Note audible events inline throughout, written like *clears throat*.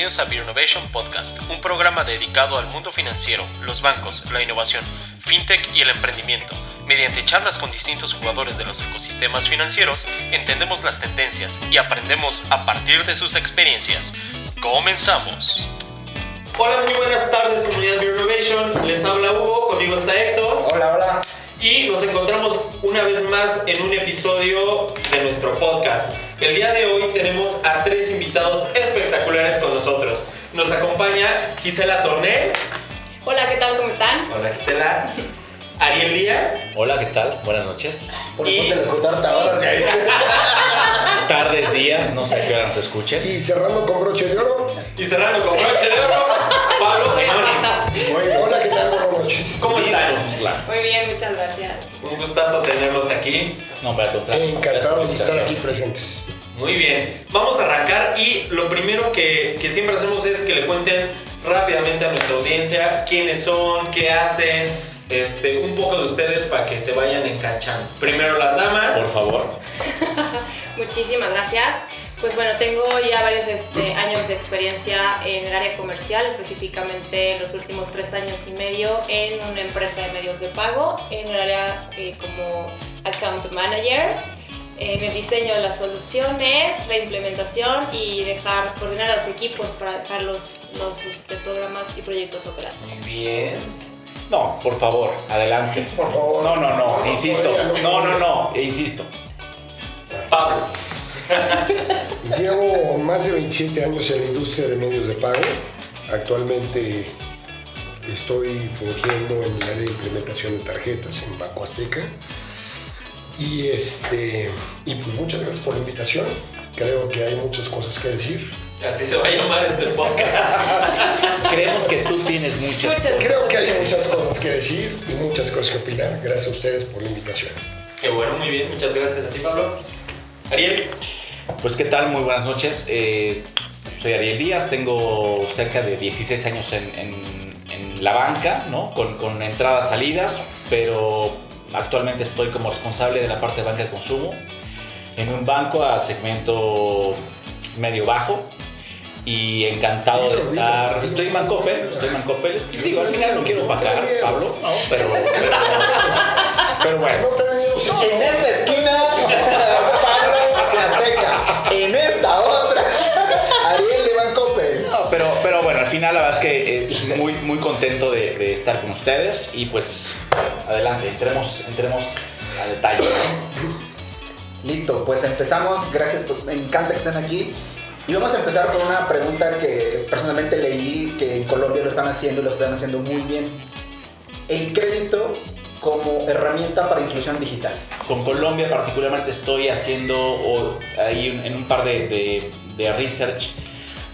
bienvenidos a Beer Innovation Podcast, un programa dedicado al mundo financiero, los bancos, la innovación, fintech y el emprendimiento. Mediante charlas con distintos jugadores de los ecosistemas financieros, entendemos las tendencias y aprendemos a partir de sus experiencias. Comenzamos. Hola, muy buenas tardes comunidad Beer Innovation. Les habla Hugo, conmigo está Héctor. Hola, hola. Y nos encontramos una vez más en un episodio de nuestro podcast. El día de hoy tenemos a tres invitados espectaculares con nosotros. Nos acompaña Gisela Tornel. Hola, ¿qué tal? ¿Cómo están? Hola Gisela. Ariel Díaz. Hola, ¿qué tal? Buenas noches. Y... ahora *laughs* Tardes, días, no sé a qué hora nos escuche. Y cerrando con broche de oro. Y cerrando con broche de oro, Pablo Hola, ¿qué tal? Buenas noches. ¿Cómo están? Muy bien, muchas gracias. Un gustazo tenerlos aquí. No, para contar. Encantado de estar aquí presentes. Muy bien, vamos a arrancar y lo primero que, que siempre hacemos es que le cuenten rápidamente a nuestra audiencia quiénes son, qué hacen, este, un poco de ustedes para que se vayan enganchando. Primero las damas. Por favor. *laughs* Muchísimas gracias. Pues bueno, tengo ya varios este, años de experiencia en el área comercial, específicamente en los últimos tres años y medio en una empresa de medios de pago, en el área eh, como account manager en el diseño de las soluciones, la implementación y dejar, coordinar a los equipos para dejar los, los este, programas y proyectos operados. Muy bien. No, por favor, adelante. Por favor. No, no, no, insisto. No, no, no, insisto. Pablo. *laughs* Llevo más de 27 años en la industria de medios de pago. Actualmente estoy fungiendo en el área de implementación de tarjetas en Banco Azteca. Y, este, y pues muchas gracias por la invitación. Creo que hay muchas cosas que decir. Así se va a llamar este podcast. *laughs* Creemos que tú tienes muchas, Muchas cosas. Creo que hay muchas cosas que decir y muchas cosas que opinar. Gracias a ustedes por la invitación. Qué bueno, muy bien. Muchas gracias a ti, Pablo. Ariel. Pues qué tal, muy buenas noches. Eh, soy Ariel Díaz, tengo cerca de 16 años en, en- en la banca, ¿no? Con, con entradas, salidas, pero actualmente estoy como responsable de la parte de banca de consumo en un banco a segmento medio bajo y encantado de estar. Estoy en Mancopel, estoy en Mancopel. Digo, al final no quiero pagar, Pablo, ¿no? Pero, pero, pero No bueno. En esta esquina, *laughs* Pablo Azteca. En esta otra, *laughs* Ariel pero, pero bueno, al final la verdad es que eh, muy, muy contento de, de estar con ustedes y pues adelante, entremos, entremos a detalle. *coughs* Listo, pues empezamos. Gracias, por- me encanta que estén aquí. Y vamos a empezar con una pregunta que personalmente leí que en Colombia lo están haciendo y lo están haciendo muy bien. El crédito como herramienta para inclusión digital. Con Colombia particularmente estoy haciendo o, ahí en, en un par de, de- de research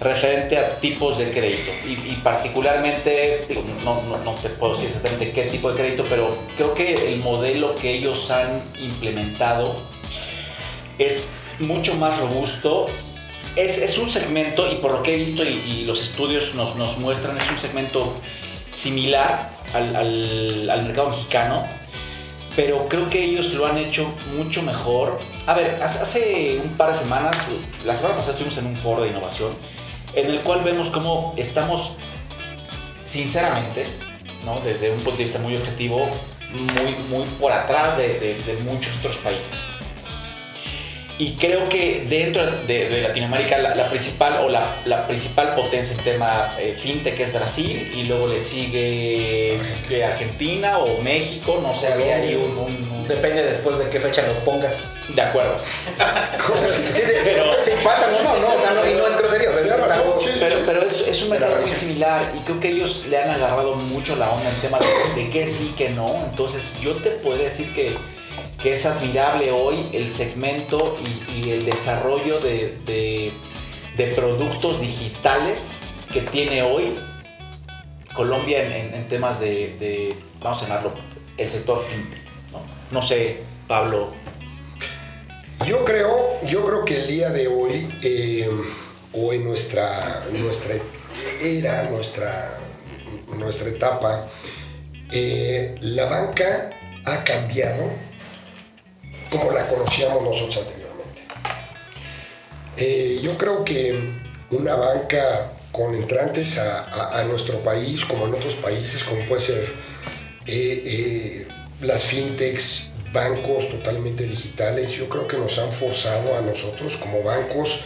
referente a tipos de crédito y, particularmente, no, no, no te puedo decir exactamente qué tipo de crédito, pero creo que el modelo que ellos han implementado es mucho más robusto. Es, es un segmento, y por lo que he visto y, los estudios nos, nos muestran, es un segmento similar al, al- mercado mexicano, pero creo que ellos lo han hecho mucho mejor. A ver, hace, un par de semanas, la semana pasada estuvimos en un foro de innovación, en el cual vemos cómo estamos, sinceramente, ¿no? desde un punto de vista muy objetivo, muy, muy por atrás de, muchos otros países. Y creo que dentro de, de Latinoamérica la, la principal o la, la principal potencia en tema eh, fintech es Brasil y luego le sigue de Argentina o México, no sé, había ahí un, un- un- Depende después de qué fecha lo pongas. De acuerdo. Sí, de- *laughs* Pero- sí, pasa, no, no, no, o sea, no, y no es grosería, o sea, es, algo-. Pero, pero es, es un mercado muy similar y creo que ellos le han agarrado mucho la onda en tema de, de qué sí qué no. Entonces yo te puedo decir que, que es admirable hoy el segmento y, el desarrollo de, de- productos digitales que tiene hoy Colombia en, temas de, vamos a llamarlo, el sector fintech. No, no sé, Pablo. Yo creo, yo creo que el día de hoy, eh, en nuestra, nuestra era, nuestra, nuestra etapa, eh, la banca ha cambiado como la conocíamos nosotros anteriormente. Eh, yo creo que una banca con entrantes a, nuestro país, como en otros países, como puede ser eh, eh, las fintechs, bancos totalmente digitales, yo creo que nos han forzado a nosotros como bancos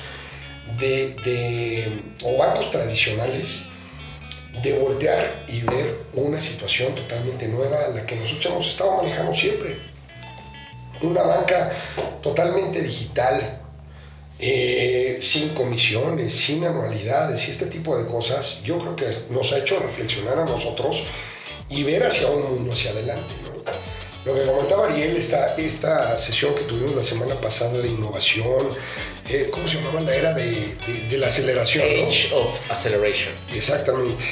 de, o bancos tradicionales de voltear y ver una situación totalmente nueva a la que nosotros hemos estado manejando siempre. Una banca totalmente digital, eh, sin comisiones, sin anualidades y este tipo de cosas, yo creo que nos ha hecho reflexionar a nosotros y ver hacia un mundo hacia adelante. Lo que comentaba Ariel, esta, esta sesión que tuvimos la semana pasada de innovación, eh, ¿cómo se llamaba? La era de, de, la aceleración. Age of Acceleration. Exactamente.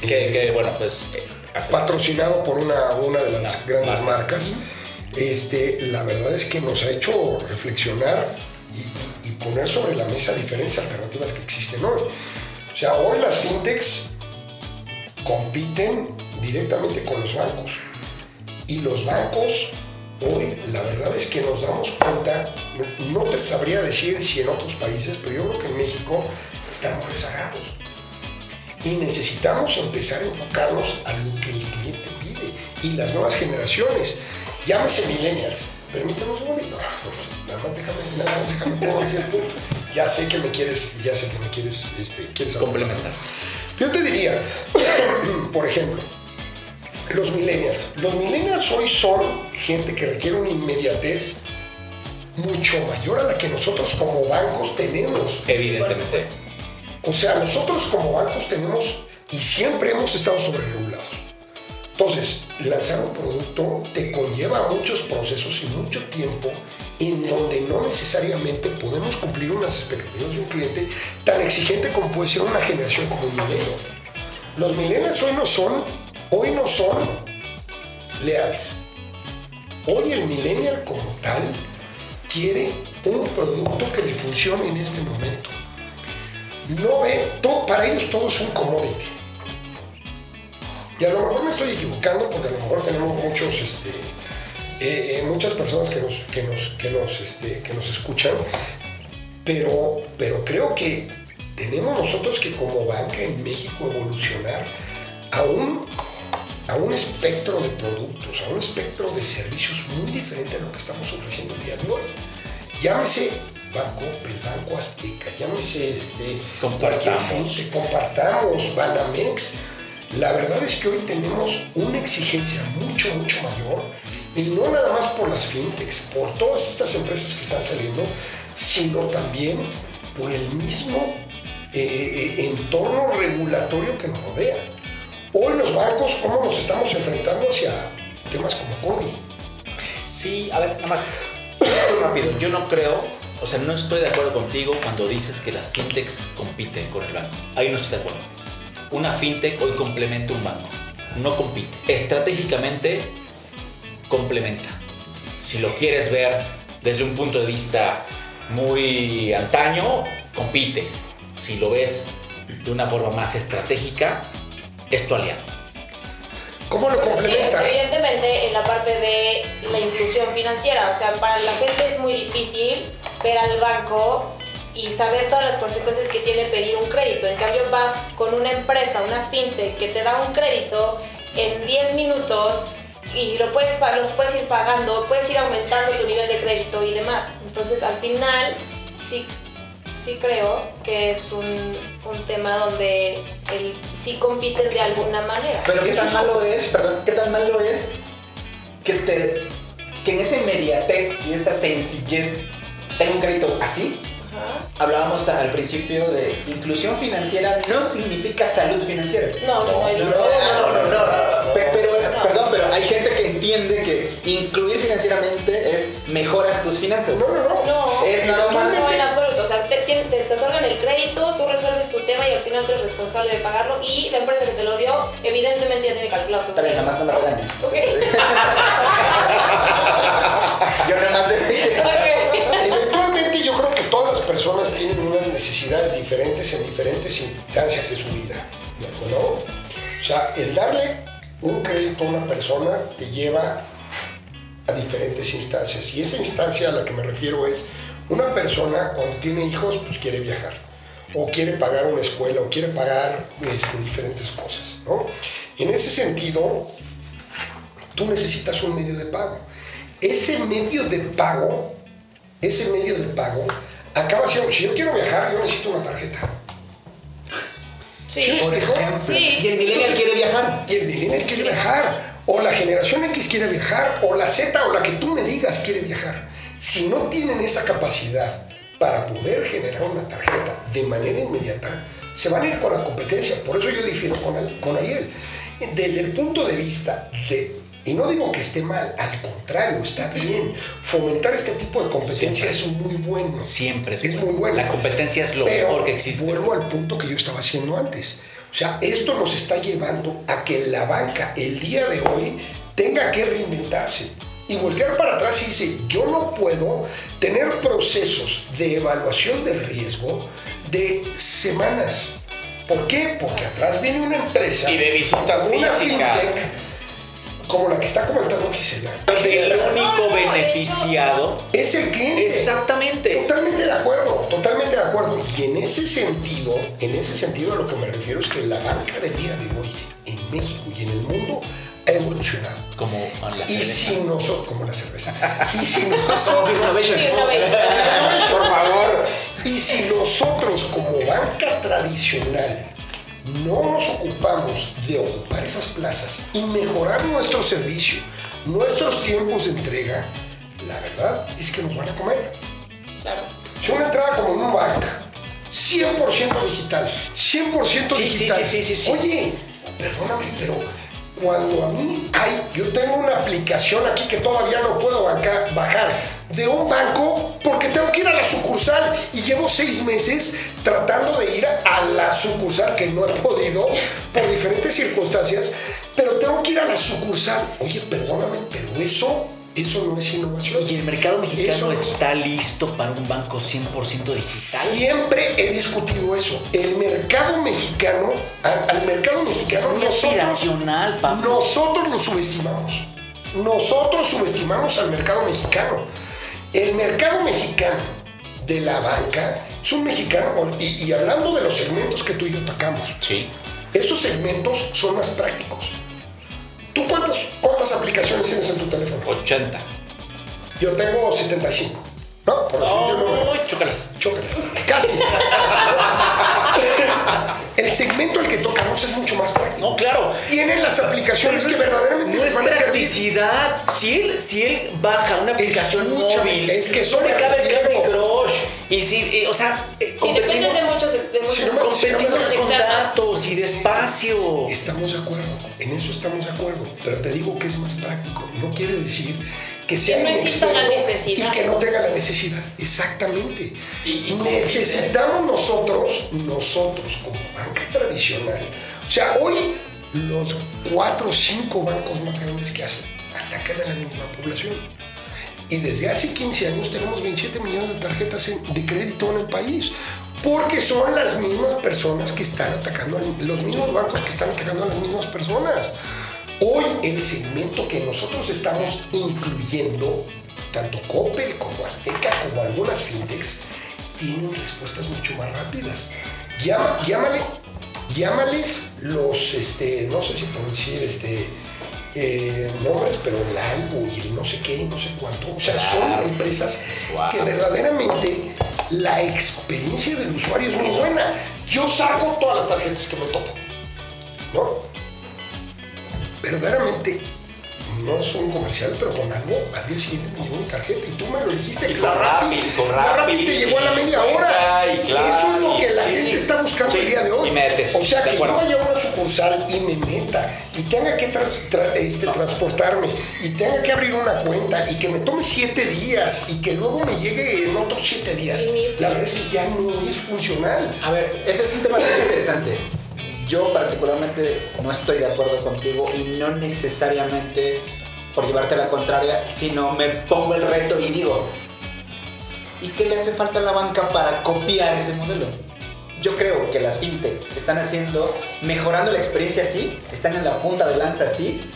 Que, bueno, pues... Eh, patrocinado por una, una de las grandes marcas. Este, la verdad es que nos ha hecho reflexionar y, poner sobre la mesa diferentes alternativas que existen hoy. O sea, hoy las fintechs compiten directamente con los bancos. Y los bancos, hoy, la verdad es que nos damos cuenta, no te sabría decir si en otros países, pero yo creo que en México estamos rezagados. Y necesitamos empezar a enfocarnos a lo que el cliente pide. Y las nuevas generaciones, llámese millennials, permíteme un segundito. Nada más déjame, nada más déjame el punto. Ya sé que me quieres, ya sé que me quieres, este, quieres complementar. Yo te diría, *coughs* por ejemplo, los millennials. Los millennials hoy son gente que requiere una inmediatez mucho mayor a la que nosotros como bancos tenemos. Evidentemente. O sea, nosotros como bancos tenemos y siempre hemos estado sobre regulados. Entonces, lanzar un producto te conlleva muchos procesos y mucho tiempo en donde no necesariamente podemos cumplir unas expectativas de un cliente tan exigente como puede ser una generación como un milenio. Los millennials hoy no son hoy no son leales. Hoy el millennial como tal quiere un producto que le funcione en este momento. No todo, para ellos todo es un commodity. Y a lo mejor me estoy equivocando porque a lo mejor tenemos muchos, este, eh, eh, muchas personas que nos, que nos, que nos, este, que nos escuchan, pero, pero creo que tenemos nosotros que como banca en México evolucionar a un a un espectro de productos, a un espectro de servicios muy diferente a lo que estamos ofreciendo el día de hoy. Llámese Banco, el Banco Azteca, llámese este, compartamos. compartamos, Banamex. La verdad es que hoy tenemos una exigencia mucho, mucho mayor, y no nada más por las fintechs, por todas estas empresas que están saliendo, sino también por el mismo eh, eh, entorno regulatorio que nos rodea. Hoy los bancos, ¿cómo nos estamos enfrentando hacia temas como COVID? Sí, a ver, nada más, *coughs* rápido, yo no creo, o sea, no estoy de acuerdo contigo cuando dices que las fintechs compiten con el banco. Ahí no estoy de acuerdo. Una fintech hoy complementa un banco, no compite. Estratégicamente complementa. Si lo quieres ver desde un punto de vista muy antaño, compite. Si lo ves de una forma más estratégica, es tu aliado. ¿Cómo lo complementa? evidentemente en la parte de la inclusión financiera, o sea, para la gente es muy difícil ver al banco y saber todas las consecuencias que tiene pedir un crédito. En cambio vas con una empresa, una fintech que te da un crédito en 10 minutos y lo puedes, lo puedes ir pagando, puedes ir aumentando tu nivel de crédito y demás. Entonces al final sí sí creo que es un, un tema donde el, sí compiten de alguna manera. Pero qué tan malo es, perdón, qué tan malo es que te que en esa inmediatez y esa sencillez tenga un crédito así. Hablábamos al principio de inclusión financiera no significa salud financiera. No, no, no, no, no, no, no, pero, perdón, pero hay gente que entiende que incluir financieramente es mejoras tus finanzas. No, no, no. No, es nada más. No, en absoluto. O sea, te, te, te, otorgan el crédito, tú resuelves tu tema y al final tú eres responsable de pagarlo y la empresa que te lo dio, evidentemente ya tiene calculado su También, nada más no me regañes. Ok. *laughs* Yo nada más de... Eventualmente yo creo que personas tienen unas necesidades diferentes en diferentes instancias de su vida. ¿No? O sea, el darle un crédito a una persona te lleva a diferentes instancias. Y esa instancia a la que me refiero es una persona cuando tiene hijos, pues quiere viajar. o quiere pagar una escuela, o quiere pagar este, diferentes cosas, ¿no? En ese sentido, tú necesitas un medio de pago. Ese medio de pago, ese medio de pago, acaba siendo, si yo quiero viajar, yo necesito una tarjeta. Sí. ¿Sí. Y el millennial quiere viajar. Y el millennial quiere viajar, o la generación X quiere viajar, o la Z, o la que tú me digas quiere viajar. Si no tienen esa capacidad para poder generar una tarjeta de manera inmediata, se van a ir con la competencia. Por eso yo difiero con, con Ariel. Desde el punto de vista de, y no digo que esté mal, al contrario, está bien. Fomentar este tipo de competencia es muy bueno. Siempre es, Es muy bueno. La competencia es lo Pero mejor que existe. Vuelvo al punto que yo estaba haciendo antes. O sea, esto nos está llevando a que la banca el día de hoy tenga que reinventarse y voltear para atrás y dice, yo no puedo tener procesos de evaluación de riesgo de semanas. ¿Por qué? Porque atrás viene una empresa Y de visitas una físicas. fintech, como la que está comentando Gisela. El único No, beneficiado. Es el cliente. Exactamente. Totalmente de acuerdo, totalmente de acuerdo. Y en ese sentido, en ese sentido a lo que me refiero es que la banca del día de hoy en México y en el mundo ha evolucionado. Como la Y cerveza. si nosotros, como la cerveza, *laughs* y si nosotros, por favor, *laughs* y si nosotros como banca tradicional no nos ocupamos de ocupar esas plazas y mejorar nuestro servicio, nuestros tiempos de entrega, la verdad es que nos van a comer. Claro. Si una entrada como en un banco, 100% digital, 100% Sí, sí, digital. sí, sí, sí, sí. Oye, perdóname, pero cuando a mí hay, yo tengo una aplicación aquí que todavía no puedo bajar de un banco porque tengo que ir a la sucursal y llevo seis meses tratando de ir a la sucursal que no he podido por diferentes circunstancias, pero tengo que ir a la sucursal. Oye, perdóname, pero eso, eso no es innovación. Y el mercado mexicano no está listo para un banco 100% digital. Siempre he discutido eso. El mercado mexicano, al, al mercado mexicano, nosotros, nosotros lo subestimamos. Nosotros subestimamos al mercado mexicano. El mercado mexicano de la banca es un mexicano, y, y hablando de los segmentos que tú y yo tocamos, Sí. esos segmentos son más prácticos. ¿Tú cuántas, cuántas aplicaciones tienes en tu teléfono? 80. Yo tengo 75. ¿No? Por decirte un número. No, chócalas. Chócala. Casi. *laughs* El segmento al que tocamos es mucho más práctico. No, claro. Tienen las aplicaciones que verdaderamente No les es van practicidad. Si él, si él baja una aplicación Escúchame, móvil, es que no le me cabe el. Candy Crush. Y si, eh, o sea, eh, Sí, competimos, de muchos, de muchos Si no me- si no competimos con datos y despacio. Estamos de acuerdo, en eso estamos de acuerdo, pero te digo que es más práctico. No quiere decir que sea no exista la necesidad. y que no tenga la necesidad. Exactamente. Y- Necesitamos nosotros, nosotros como banca tradicional, o sea, hoy los cuatro o cinco bancos más grandes que hacen atacan a la misma población. Y desde hace 15 años tenemos 27 millones de tarjetas de crédito en el país. Porque son las mismas personas que están atacando, los mismos bancos que están atacando a las mismas personas. Hoy el segmento que nosotros estamos incluyendo, tanto Coppel como Azteca como algunas fintechs, tienen respuestas mucho más rápidas. Llama, llámale, llámales los, este, no sé si por decir, este, eh, nombres, pero el algo y el no sé qué, no sé cuánto. O sea, son empresas Wow. que verdaderamente la experiencia del usuario es muy buena. Yo saco todas las tarjetas que me topo, ¿no? Verdaderamente no es un comercial, pero con algo al día siguiente me llegó mi tarjeta y tú me lo dijiste. Y la con Rappi, la Rappi, te llegó a la media hora. y claro, Eso es lo que la sí, gente sí. está buscando Sí, el día de hoy. y metes, o sea, que yo vaya a una sucursal y me meta y tenga que trans- tra- este, transportarme y tenga que abrir una cuenta y que me tome siete días y que luego me llegue en otros siete días. La verdad es que ya no es funcional. A ver, ese es un tema muy interesante. Yo particularmente no estoy de acuerdo contigo y no necesariamente por llevarte a la contraria, sino me pongo el reto y digo, ¿y qué le hace falta a la banca para copiar ese modelo? Yo creo que las fintech están haciendo, mejorando la experiencia así, están en la punta de lanza así.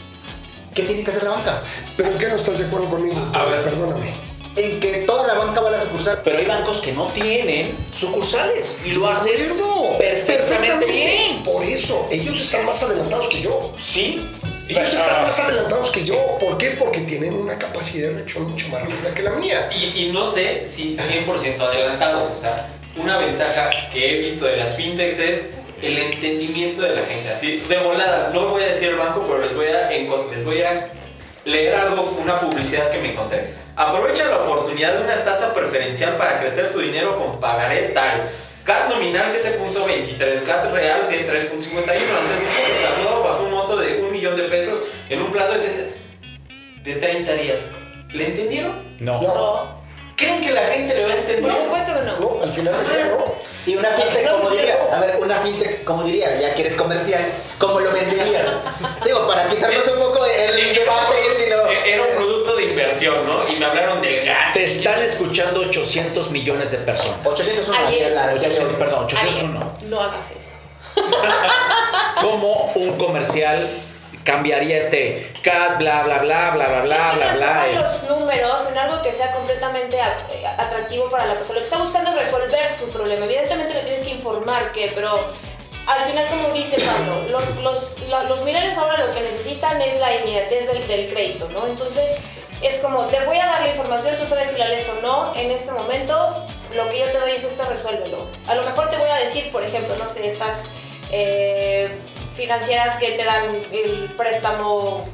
¿Qué tiene que hacer la banca? ¿Pero qué no estás de acuerdo conmigo? A ver. Perdóname. En que toda la banca va a la sucursal. Pero hay bancos que no tienen sucursales y lo hacen acuerdo, perfectamente bien. Por eso, ellos están más adelantados que yo. Sí. Ellos Ah, están más adelantados que yo. ¿Por qué? Porque tienen una capacidad de reacción mucho más rápida que la mía. Y, y no sé si 100% adelantados. O sea, una ventaja que he visto de las fintechs es el entendimiento de la gente. Así, de volada, no voy a decir el banco, pero les voy a, les voy a leer algo, una publicidad que me encontré. Aprovecha la oportunidad de una tasa preferencial para crecer tu dinero con pagaré tal. CAT nominal 7.23, CAT real 3.51, antes de saludado bajo un monto de un millón de pesos en un plazo de 30, de 30 días. ¿Le entendieron? No. No, ¿Creen que la gente le va a entender? por supuesto que no. No, al final del día no. Y una fintech, como diría, a ver, una fintech, como diría, ya que eres comercial, ¿cómo lo venderías? *laughs* Digo, para quitarnos un poco el debate, si no. Era un producto de inversión, ¿no? Y me hablaron del gato. Te están escuchando 800 millones de personas. 801, Ayer. la- perdón, Ariel, 801. no hagas eso. *laughs* ¿Cómo un comercial cambiaría este CAT, bla, bla, bla, bla, bla, bla, bla, bla? Es- los números en algo que sea completamente eh, atractivo para la persona. Lo que está buscando es resolver su problema. Evidentemente le tienes que informar que, pero al final, como dice Pablo, los, los, la- los millennials ahora lo que necesitan es la inmediatez del, del crédito, ¿no? Entonces, es como, te voy a dar la información, tú sabes si la lees o no, en este momento, lo que yo te doy es esto, resuélvelo. A lo mejor te voy a decir, por ejemplo, no sé, estas eh, financieras que te dan el préstamo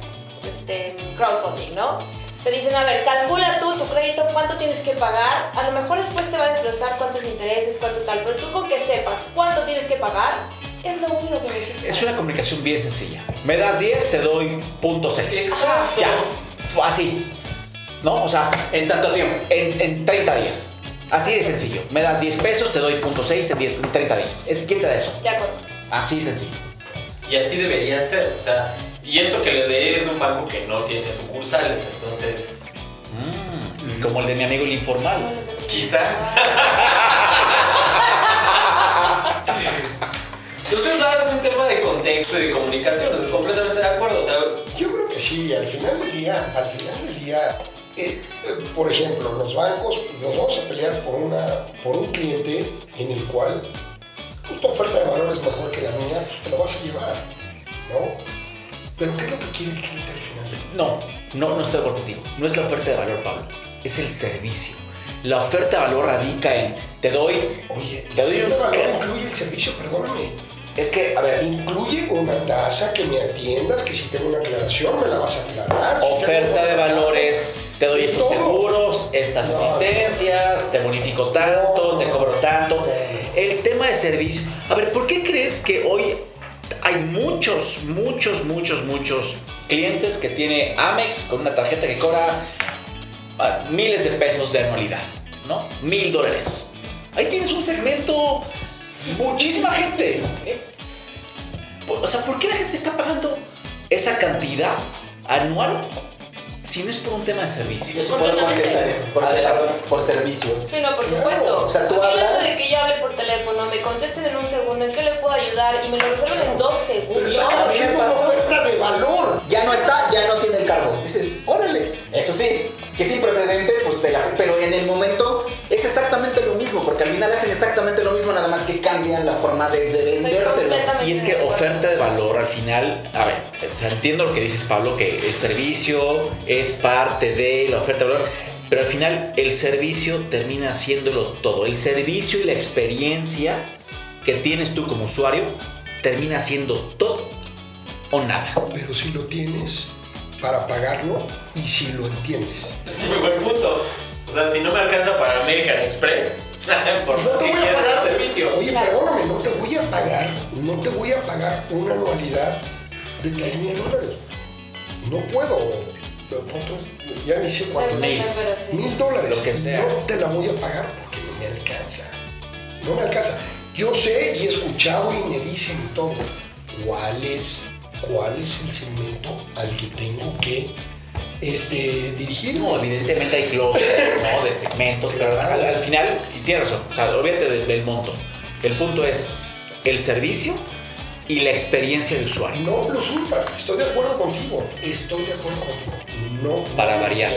este, crowdfunding, ¿no? Te dicen, a ver, calcula tú tu crédito, cuánto tienes que pagar. A lo mejor después te va a desglosar cuántos intereses, cuánto tal, pero tú con que sepas cuánto tienes que pagar, es lo único que necesitas. Es una comunicación bien sencilla. Me das 10, te doy punto 6. Exacto. Ya. Así. ¿No? O sea, En tanto tiempo. en, en 30 días. Así de sencillo. Me das 10 pesos, te doy punto 6 en, 10 en 30 días. Es, ¿Quién te da eso? De acuerdo. Así de sencillo. Y así debería ser. O sea, y eso que le dé es de un banco que no tiene sucursales. Entonces, Como el de mi amigo el informal. quizás. *laughs* Ustedes más es un tema de contexto y de comunicación. Estoy completamente de acuerdo. O sea, Yo creo que sí, al final del día, al final del día, eh, eh, por ejemplo, los bancos, nos vamos a pelear por, una, por un cliente en el cual tu oferta de valor es mejor que la mía, pues te lo vas a llevar, ¿no? Pero ¿qué es lo que quiere el cliente al final? No, no, no estoy de acuerdo contigo. No es la oferta de valor, Pablo. Es el servicio. La oferta de valor radica en te doy. Oye, Te la doy oferta de un- valor incluye el servicio, perdóname. Es que, a ver, Incluye una tasa que me atiendas, que si tengo una aclaración me la vas a aclarar. oferta de valores, te doy Es estos todo. seguros, estas No. asistencias, te bonifico tanto, te cobro tanto. El tema de servicio. A ver, ¿por qué crees que hoy hay muchos, muchos, muchos, muchos clientes que tiene Amex con una tarjeta que cobra ah, miles de pesos de anualidad, ¿no? Mil dólares. Ahí tienes un segmento, muchísima gente. O sea, ¿por qué la gente está pagando esa cantidad anual si no es por un tema de servicio? Yo sí puedo contestar eso, por, ser- Adelante. por servicio. Sí, no, por Claro, supuesto. o sea, tú el hablas- hecho de que yo hable por teléfono, Y me lo resuelven en dos segundos. una oferta de valor. Ya no está, ya no tiene el cargo. Dices, órale. Eso sí, si es improcedente, pues te la. Pero en el momento es exactamente lo mismo, porque al final hacen exactamente lo mismo, nada más que cambian la forma de, de vendértelo. Y es que oferta de valor al final, a ver, o sea, entiendo lo que dices Pablo, que el servicio es parte de la oferta de valor, pero al final el servicio termina haciéndolo todo. El servicio y la experiencia que tienes tú como usuario termina siendo todo o nada. Pero si lo tienes para pagarlo y si lo entiendes. muy buen punto. O sea, si no me alcanza para American Express, *laughs* por No te voy a pagar. servicio. Oye, Claro. perdóname, no te voy a pagar, no te voy a pagar una anualidad de 3 mil dólares. No puedo. ¿Cuántos? Ya ni sé cuántos. Mil. Mil dólares. Lo que sea. No te la voy a pagar porque no me alcanza. No me alcanza. Yo sé y he escuchado y me dicen y todo. ¿Cuál es, cuál es el segmento al que tengo que este, dirigirme? No, evidentemente hay clústeres, ¿no? De segmentos, pero al, al final, y tienes razón, o sea, olvídate del, del monto. El punto es el servicio y la experiencia de usuario. No los ultra, estoy de acuerdo contigo, estoy de acuerdo contigo. No. Para variar.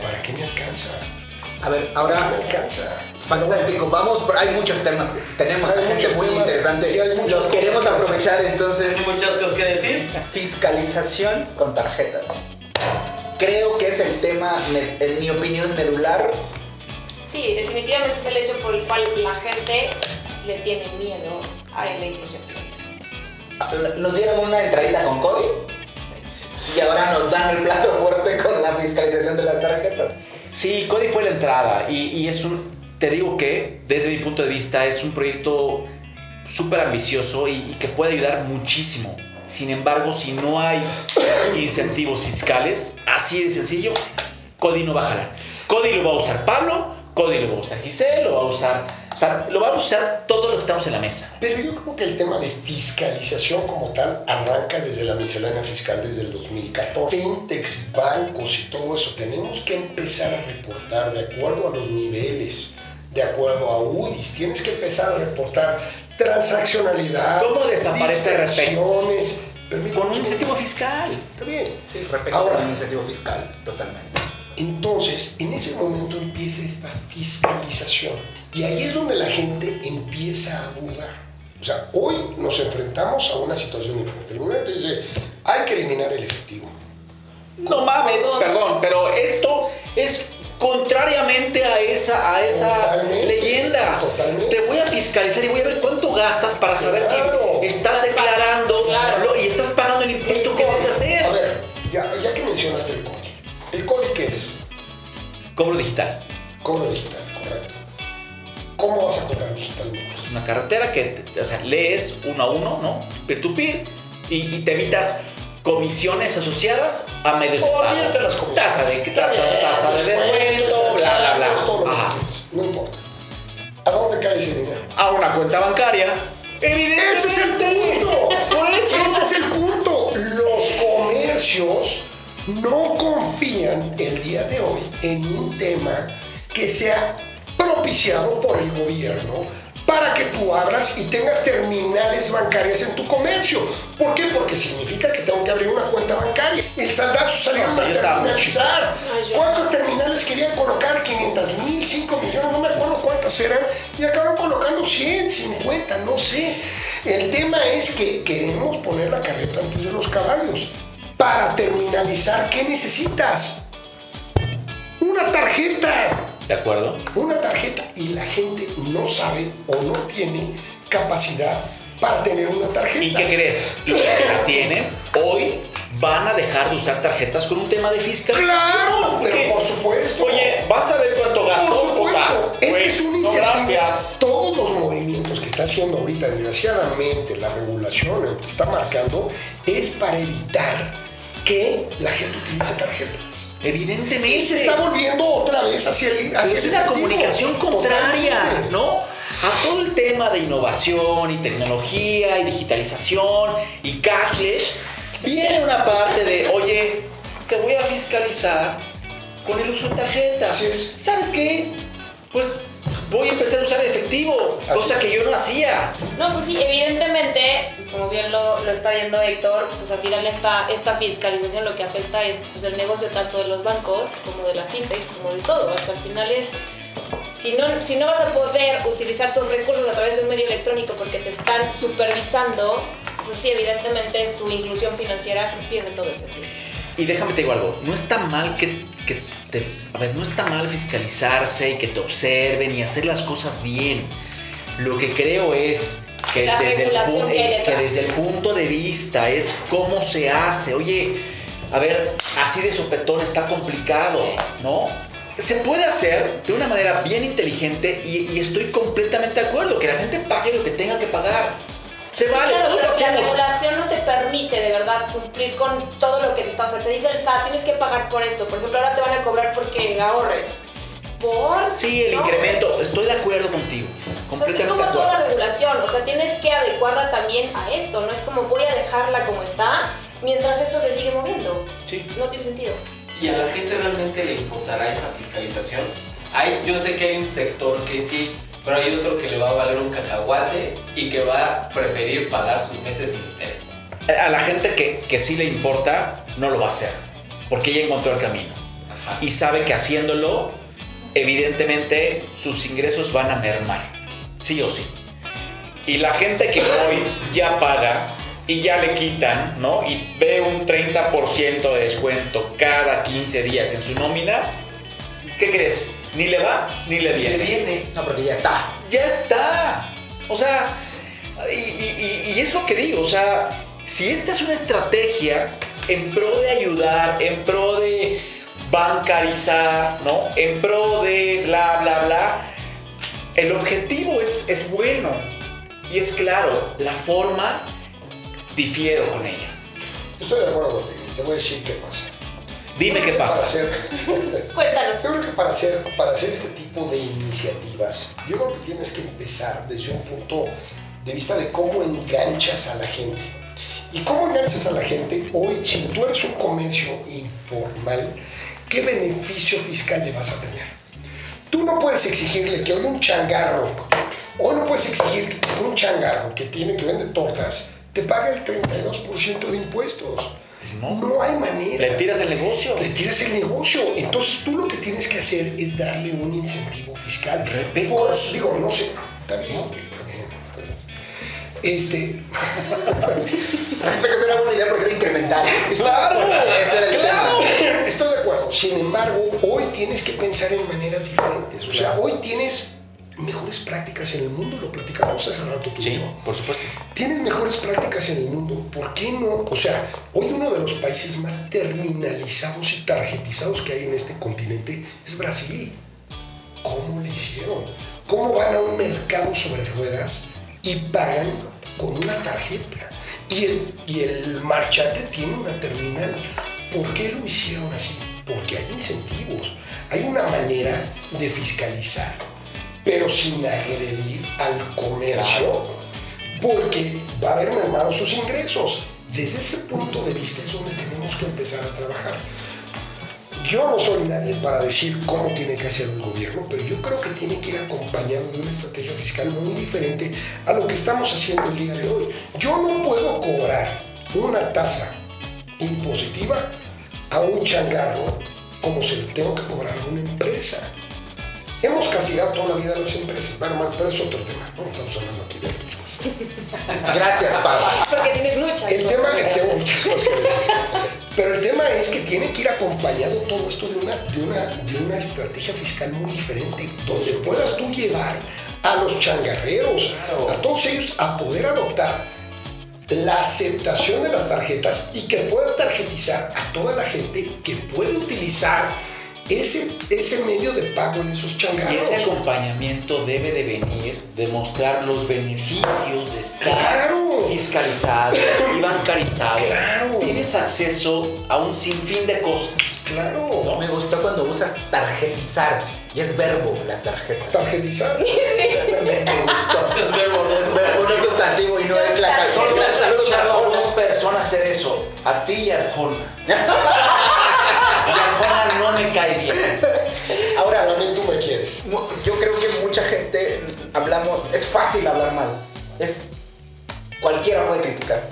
¿Para qué me alcanza? A ver, ahora me alcanza. Fantástico, vamos, hay muchos temas, tenemos Hay a gente muy temas interesante, y hay muchas los queremos cosas que aprovechar entonces. Hay muchas cosas que decir. Fiscalización con tarjetas. Creo que es el tema, en mi opinión, medular. Sí, definitivamente es el hecho por el cual la gente le tiene miedo a la inclusión. Nos dieron una entradita con Cody y ahora nos dan el plato fuerte con la fiscalización de las tarjetas. Sí, Cody fue la entrada y, y es un, te digo que desde mi punto de vista es un proyecto súper ambicioso y, que puede ayudar muchísimo. Sin embargo, si no hay incentivos fiscales, así de sencillo, Cody no va a jalar. Cody lo va a usar Pablo, Cody lo va a usar Giselle, lo va a usar, o lo vamos a usar todos los que estamos en la mesa. Pero yo creo que el tema de fiscalización como tal arranca desde la miscelánea fiscal desde el 2014. Fintechs, bancos y todo eso, tenemos que empezar a reportar de acuerdo a los niveles, de acuerdo a UDIs. Tienes que empezar a reportar transaccionalidad. ¿Cómo desaparece. Permítame Con un incentivo fiscal. Está bien. Sí, respecto Ahora, al incentivo fiscal, totalmente. Entonces, en ese momento empieza esta fiscalización. Y ahí es donde la gente empieza a dudar. O sea, hoy nos enfrentamos a una situación diferente. El gobierno te dice, hay que eliminar el efectivo. No mames, perdón, pero esto es contrariamente a esa, a esa Totalmente, leyenda. totalmente. Te voy a fiscalizar y voy a ver cuánto gastas para saber Claro. si estás declarando Claro. lo- y estás pagando el impuesto que vas a hacer. A ver, ya, ya que mencionaste el CODI. ¿El CODI qué es? Cobro digital. Cobro digital, correcto. ¿Cómo vas a cobrar digitalmente? Es una carretera que, o sea, lees uno a uno, ¿no? Peer to peer y, y te evitas comisiones asociadas a medios de pago. Olvídate las comisiones. Tasa de, tasa, de descuento, bla, bla, bla. Ajá. No importa. ¿A dónde cae ese dinero? A una cuenta bancaria. Evidentemente. Ese es el punto. Por eso. Ese es el punto. Los comercios no confían el día de hoy en un tema que sea propiciado por el gobierno para que tú abras y tengas terminales bancarias en tu comercio. ¿Por qué? Porque significa que tengo que abrir una cuenta bancaria. El saldazo salió No, a ya estamos. terminalizar. ¿Cuántos terminales querían colocar? 500 mil, 5 millones, no me acuerdo cuántas eran. Y acabaron colocando 100, 50, no sé. El tema es que queremos poner la carreta antes de los caballos. Para terminalizar, ¿qué necesitas? Una tarjeta. ¿De acuerdo? Una tarjeta. Y la gente no sabe o no tiene capacidad para tener una tarjeta. ¿Y qué crees? Los que la tienen hoy van a dejar de usar tarjetas con un tema de fiscal. Claro, pero por supuesto. Oye, vas a ver cuánto gasto. Por supuesto, este es un no, incentivo. gracias. Todos los movimientos que está haciendo ahorita, desgraciadamente, la regulación lo que está marcando es para evitar que la gente utilice tarjetas. Evidentemente. Y se está volviendo otra vez hacia el. Hacia es una comunicación contraria. ¿no? A todo el tema de innovación y tecnología y digitalización y cashless, viene una parte de, oye, te voy a fiscalizar con el uso de tarjetas. Así es. ¿Sabes qué? Pues voy a empezar a usar efectivo, Así cosa que yo no hacía. No, pues sí, evidentemente, como bien lo, lo está viendo Héctor, pues al final esta, esta fiscalización lo que afecta es pues, el negocio tanto de los bancos como de las fintechs, como de todo. Hasta al final es, si no, si no vas a poder utilizar tus recursos a través de un medio electrónico porque te están supervisando, pues sí, evidentemente su inclusión financiera pierde todo el sentido. Y déjame te digo algo, no está mal que, que te, a ver, no está mal fiscalizarse y que te observen y hacer las cosas bien. Lo que creo es que, La desde el, que eh, que desde el punto de vista es cómo se hace. Oye, a ver, así de sopetón está complicado, Sí. ¿no? Se puede hacer de una manera bien inteligente y, y estoy completamente de acuerdo, que la gente pague lo que tenga que pagar. Se vale, Claro, pero si la regulación no te permite de verdad cumplir con todo lo que te está, o sea, te dice el SAT, tienes que pagar por esto. Por ejemplo, ahora te van a cobrar porque ahorres. ¿Por? Sí, el No. incremento, estoy de acuerdo contigo, O sea, es completamente como toda la regulación, o sea, tienes que adecuarla también a esto, no es como voy a dejarla como está mientras esto se sigue moviendo. Sí. No tiene sentido. ¿Y a la gente realmente le importará esa fiscalización? Hay, yo sé que hay un sector que sí, pero hay otro que le va a valer un cacahuate y que va a preferir pagar sus meses sin interés. A la gente que, que sí le importa, no lo va a hacer, porque ella encontró el camino Ajá. y sabe que haciéndolo evidentemente sus ingresos van a mermar, sí o sí. Y la gente que hoy ya paga y ya le quitan, ¿no? Y ve un 30% de descuento cada 15 días en su nómina, ¿qué crees? Ni le va ni le viene. viene. No, porque ya está. Ya está. O sea, y, y- y es lo que digo, o sea, si esta es una estrategia en pro de ayudar, en pro de bancarizar, ¿no? En pro de bla, bla, bla, el objetivo es, es bueno y es claro, la forma difiero con ella. Estoy de acuerdo contigo. Te voy a decir qué pasa. Dime qué pasa. hacer, *laughs* Cuéntanos. yo creo que para hacer, para hacer este tipo de iniciativas, yo creo que tienes que empezar desde un punto de vista de cómo enganchas a la gente. Y cómo enganchas a la gente hoy, si tú eres un comercio informal, ¿qué beneficio fiscal le vas a tener? Tú no puedes exigirle que hoy un changarro, hoy no puedes exigir que un changarro que tiene que vende tortas, te pague el 32% de impuestos. No. no hay manera. Le tiras el negocio. Le tiras el negocio. Entonces tú lo que tienes que hacer es darle un incentivo fiscal. Por- digo, no sé. Está bien, está bien. Este. Respecto a una buena idea porque era incremental. Claro, ese era el claro. tema. Estoy de acuerdo. Sin embargo, hoy tienes que pensar en maneras diferentes. O sea, hoy tienes mejores prácticas en el mundo. Lo platicamos hace rato tú y Sí, yo. por supuesto. Tienes mejores prácticas en el mundo. ¿Por qué no? O sea, hoy uno de los países más terminalizados y tarjetizados que hay en este continente es Brasil. ¿Cómo le hicieron? ¿Cómo van a un mercado sobre ruedas y pagan con una tarjeta? Y el, y el marchante tiene una terminal. ¿Por qué lo hicieron así? Porque hay incentivos. Hay una manera de fiscalizar, pero sin agredir al comercio, porque va a haber mermado sus ingresos. Desde ese punto de vista es donde tenemos que empezar a trabajar. Yo no soy nadie para decir cómo tiene que hacer el gobierno, pero yo creo que tiene que ir acompañado de una estrategia fiscal muy diferente a lo que estamos haciendo el día de hoy. Yo no puedo cobrar una tasa impositiva a un changarro como se lo tengo que cobrar a una empresa. Hemos castigado toda la vida a las empresas. Bueno, bueno, pero es otro tema. No estamos hablando aquí de otras cosas. Gracias, Pablo. Porque tienes muchas. El tema que tengo muchas cosas que decir. Pero el tema es que tiene que ir acompañado todo esto de una, de una, de una estrategia fiscal muy diferente, donde puedas tú llevar a los changarreros, a todos ellos a poder adoptar la aceptación de las tarjetas y que puedas tarjetizar a toda la gente que puede utilizar ese, ese medio de pago en esos Y changarros. ese acompañamiento debe de venir de mostrar los beneficios de estar Claro. fiscalizado y bancarizado. Claro. Tienes acceso a un sinfín de cosas. Claro, Me gustó cuando usas tarjetizar. Y es verbo la tarjeta. tarjetizar. *laughs* Me, me gustó. Es verbo, no es Es verbo, no es sustantivo y no es la tarjeta. Arjona. dos personas hacer eso. A ti y a Arjona. *laughs* Y Arjona no me cae bien. Ahora, También tú me quieres. yo creo que mucha gente hablamos, es fácil hablar mal. Es cualquiera puede criticar.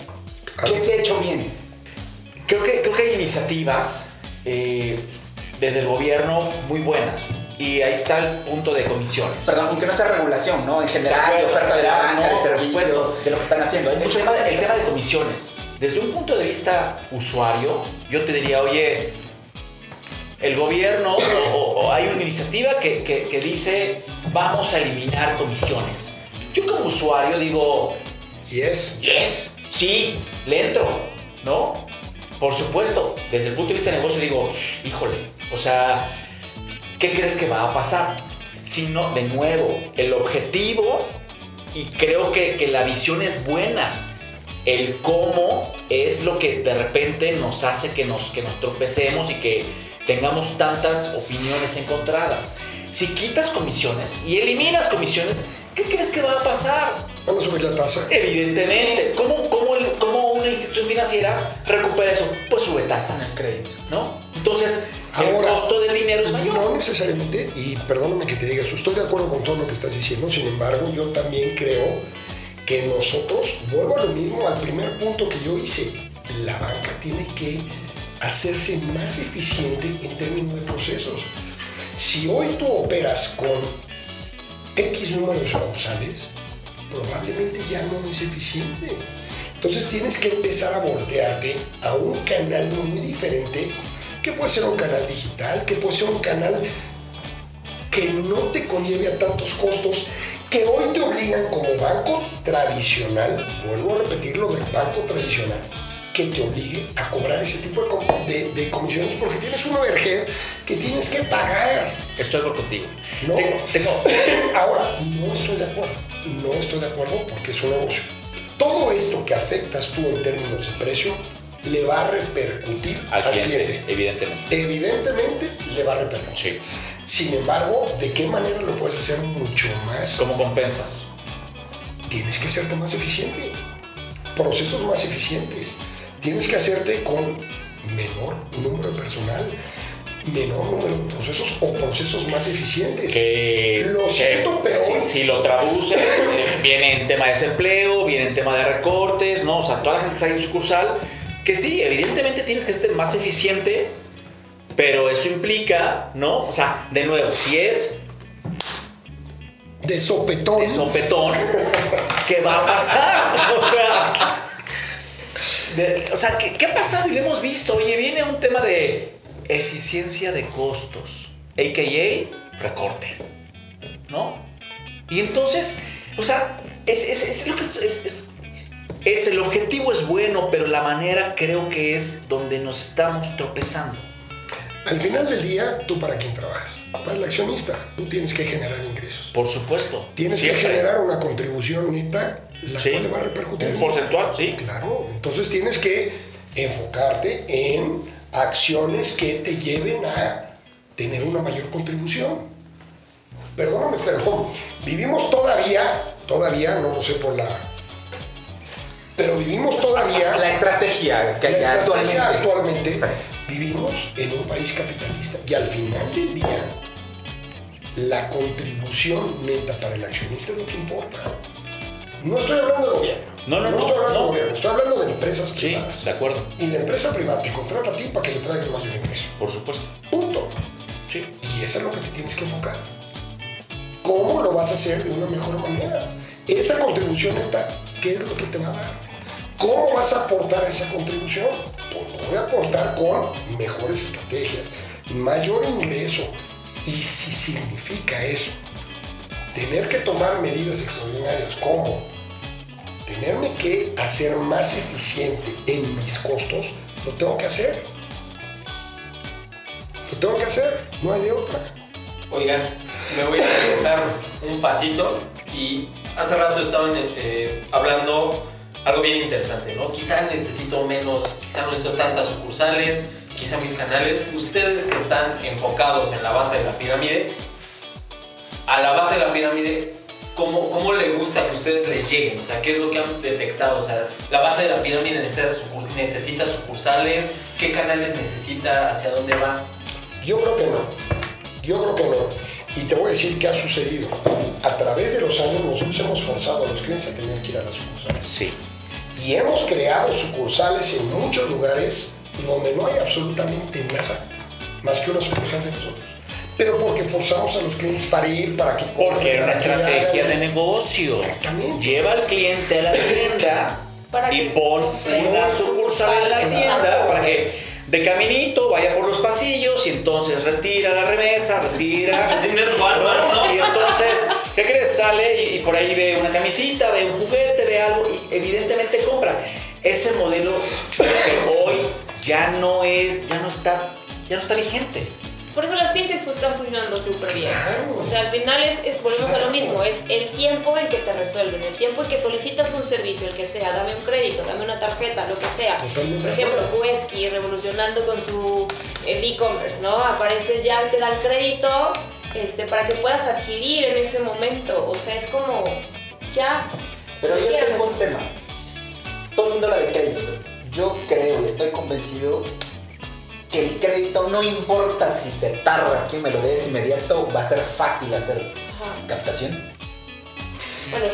¿Qué se ha hecho bien? Creo que, creo que hay iniciativas eh, desde el gobierno muy buenas. Y ahí está el punto de comisiones. Perdón, aunque no sea regulación, ¿no? En general, de oferta de la banca, de no, servicio, supuesto. de lo que están haciendo. Hay El tema, el tema de comisiones. Desde un punto de vista usuario, yo te diría, oye, el gobierno o, hay una iniciativa que, que- que dice vamos a eliminar comisiones. Yo como usuario digo, Yes. yes, sí, le entro, ¿no? Por supuesto, desde el punto de vista de negocio digo, híjole, o sea, ¿qué crees que va a pasar? Si no, de nuevo, el objetivo, y creo que, que la visión es buena, el cómo es lo que de repente nos hace que nos, que nos tropecemos y que tengamos tantas opiniones encontradas. Si quitas comisiones y eliminas comisiones, ¿qué crees que va a pasar? Van a subir la tasa. Evidentemente, ¿cómo, cómo, cómo una institución financiera recupera eso? Pues sube tasas, crédito. ¿no? Entonces, el costo del dinero es mayor. No necesariamente, y perdóname que te diga eso, estoy de acuerdo con todo lo que estás diciendo, sin embargo, yo también creo que nosotros, vuelvo a lo mismo, al primer punto que yo hice, la banca tiene que hacerse más eficiente en términos de procesos. Si hoy tú operas con X número de sucursales, probablemente ya no es eficiente. Entonces tienes que empezar a voltearte a un canal muy diferente, que puede ser un canal digital, que puede ser un canal que no te conlleve a tantos costos que hoy te obligan como banco tradicional, vuelvo a repetir lo del banco tradicional, que te obligue a cobrar ese tipo de, de- de comisiones porque tienes un overhead que tienes que pagar. Estoy contigo. No, Tengo- tengo- *coughs* ahora, no estoy de acuerdo. No estoy de acuerdo porque es un negocio. Todo esto que afectas tú en términos de precio le va a repercutir al cliente, evidentemente. Evidentemente le va a repercutir. Sin embargo, ¿de qué manera lo puedes hacer mucho más? ¿Cómo compensas? Tienes que hacerte más eficiente. Procesos más eficientes. Tienes que hacerte con menor número de personal, menor número de procesos o procesos más eficientes. que, Lo siento, pero si, lo traduces, *laughs* eh, viene en tema de desempleo, viene en tema de recortes, ¿no? O sea, toda la gente que está ahí en sucursal, que sí, evidentemente tienes que ser más eficiente, pero eso implica, ¿no? O sea, de nuevo, si es de sopetón. de sopetón, ¿qué va a pasar? *laughs* O sea, de- o sea ¿qué, ¿qué ha pasado? Y lo hemos visto. Oye, viene un tema de eficiencia de costos, a.k.a. recorte, ¿no? Y entonces, o sea, es, es- es lo que es, es- el objetivo es bueno, pero la manera creo que es donde nos estamos tropezando. Al final del día, ¿tú para quién trabajas? Para el accionista. Tú tienes que generar ingresos. Por supuesto. Tienes siempre. que generar una contribución neta, la Sí. cual le va a repercutir. Un porcentual, sí. Claro, entonces tienes que enfocarte en acciones que te lleven a tener una mayor contribución. Perdóname, pero *laughs* vivimos todavía, todavía, no lo sé por la... Pero vivimos todavía... La estrategia que hay actualmente. actualmente Exacto. vivimos en un país capitalista y al final del día la contribución neta para el accionista es lo que importa. No estoy hablando de gobierno. No, no, no, estoy hablando no. de gobierno, estoy hablando de empresas Sí, privadas. de acuerdo. Y la empresa privada te contrata a ti para que le traigas mayor ingreso. Por supuesto. Punto. Sí. Y eso es lo que te tienes que enfocar. ¿Cómo lo vas a hacer de una mejor manera? Esa contribución neta, ¿qué es lo que te va a dar? ¿Cómo vas a aportar esa contribución? Pues lo voy a aportar con mejores estrategias, mayor ingreso. Y si significa eso, tener que tomar medidas extraordinarias como tenerme que hacer más eficiente en mis costos, lo tengo que hacer. Lo tengo que hacer, no hay de otra. Oigan, me voy a regresar un pasito y hace rato estaban eh, hablando algo bien interesante, ¿no? Quizá necesito menos, quizá no necesito tantas sucursales, quizá mis canales. Ustedes que están enfocados en la base de la pirámide, a la base de la pirámide, ¿cómo, cómo le gusta que ustedes les lleguen? O sea, ¿qué es lo que han detectado? O sea, la base de la pirámide necesita, sucur- necesita sucursales, ¿qué canales necesita? ¿Hacia dónde va? Yo creo que no. Yo creo que no. Y te voy a decir qué ha sucedido. A través de los años nosotros hemos forzado a los clientes a tener que ir a las sucursales. Sí. Y hemos creado sucursales en muchos lugares donde no hay absolutamente nada más que una sucursal de nosotros. Pero porque forzamos a los clientes para ir, para que compren, Porque era una estrategia de negocio. Exactamente. Lleva al cliente a la tienda Para y pon una sucursal en la tienda para que de caminito vaya por los pasillos y entonces retira la remesa, retira. *laughs* Tienes Walmart, ¿no? Y entonces, ¿qué crees? Sale y, y por ahí ve una camisita, ve un juguete, ve algo y evidentemente compra. Ese modelo que hoy ya no es, ya no está, ya no está vigente. Por eso las fintechs pues, están funcionando súper bien. O sea, al final es, es- volvemos a lo mismo, es el tiempo en que te resuelven, el tiempo en que solicitas un servicio, el que sea, dame un crédito, dame una tarjeta, lo que sea. Por ejemplo. Huesky revolucionando con su e-commerce, ¿no? Apareces ya, te dan crédito este, para que puedas adquirir en ese momento. O sea, es como, ya. Pero yo tengo un tema. Todo el mundo habla de crédito. Yo creo, estoy convencido que el crédito no importa si te tardas, que me lo des inmediato, va a ser fácil hacer Ajá. captación. Bueno.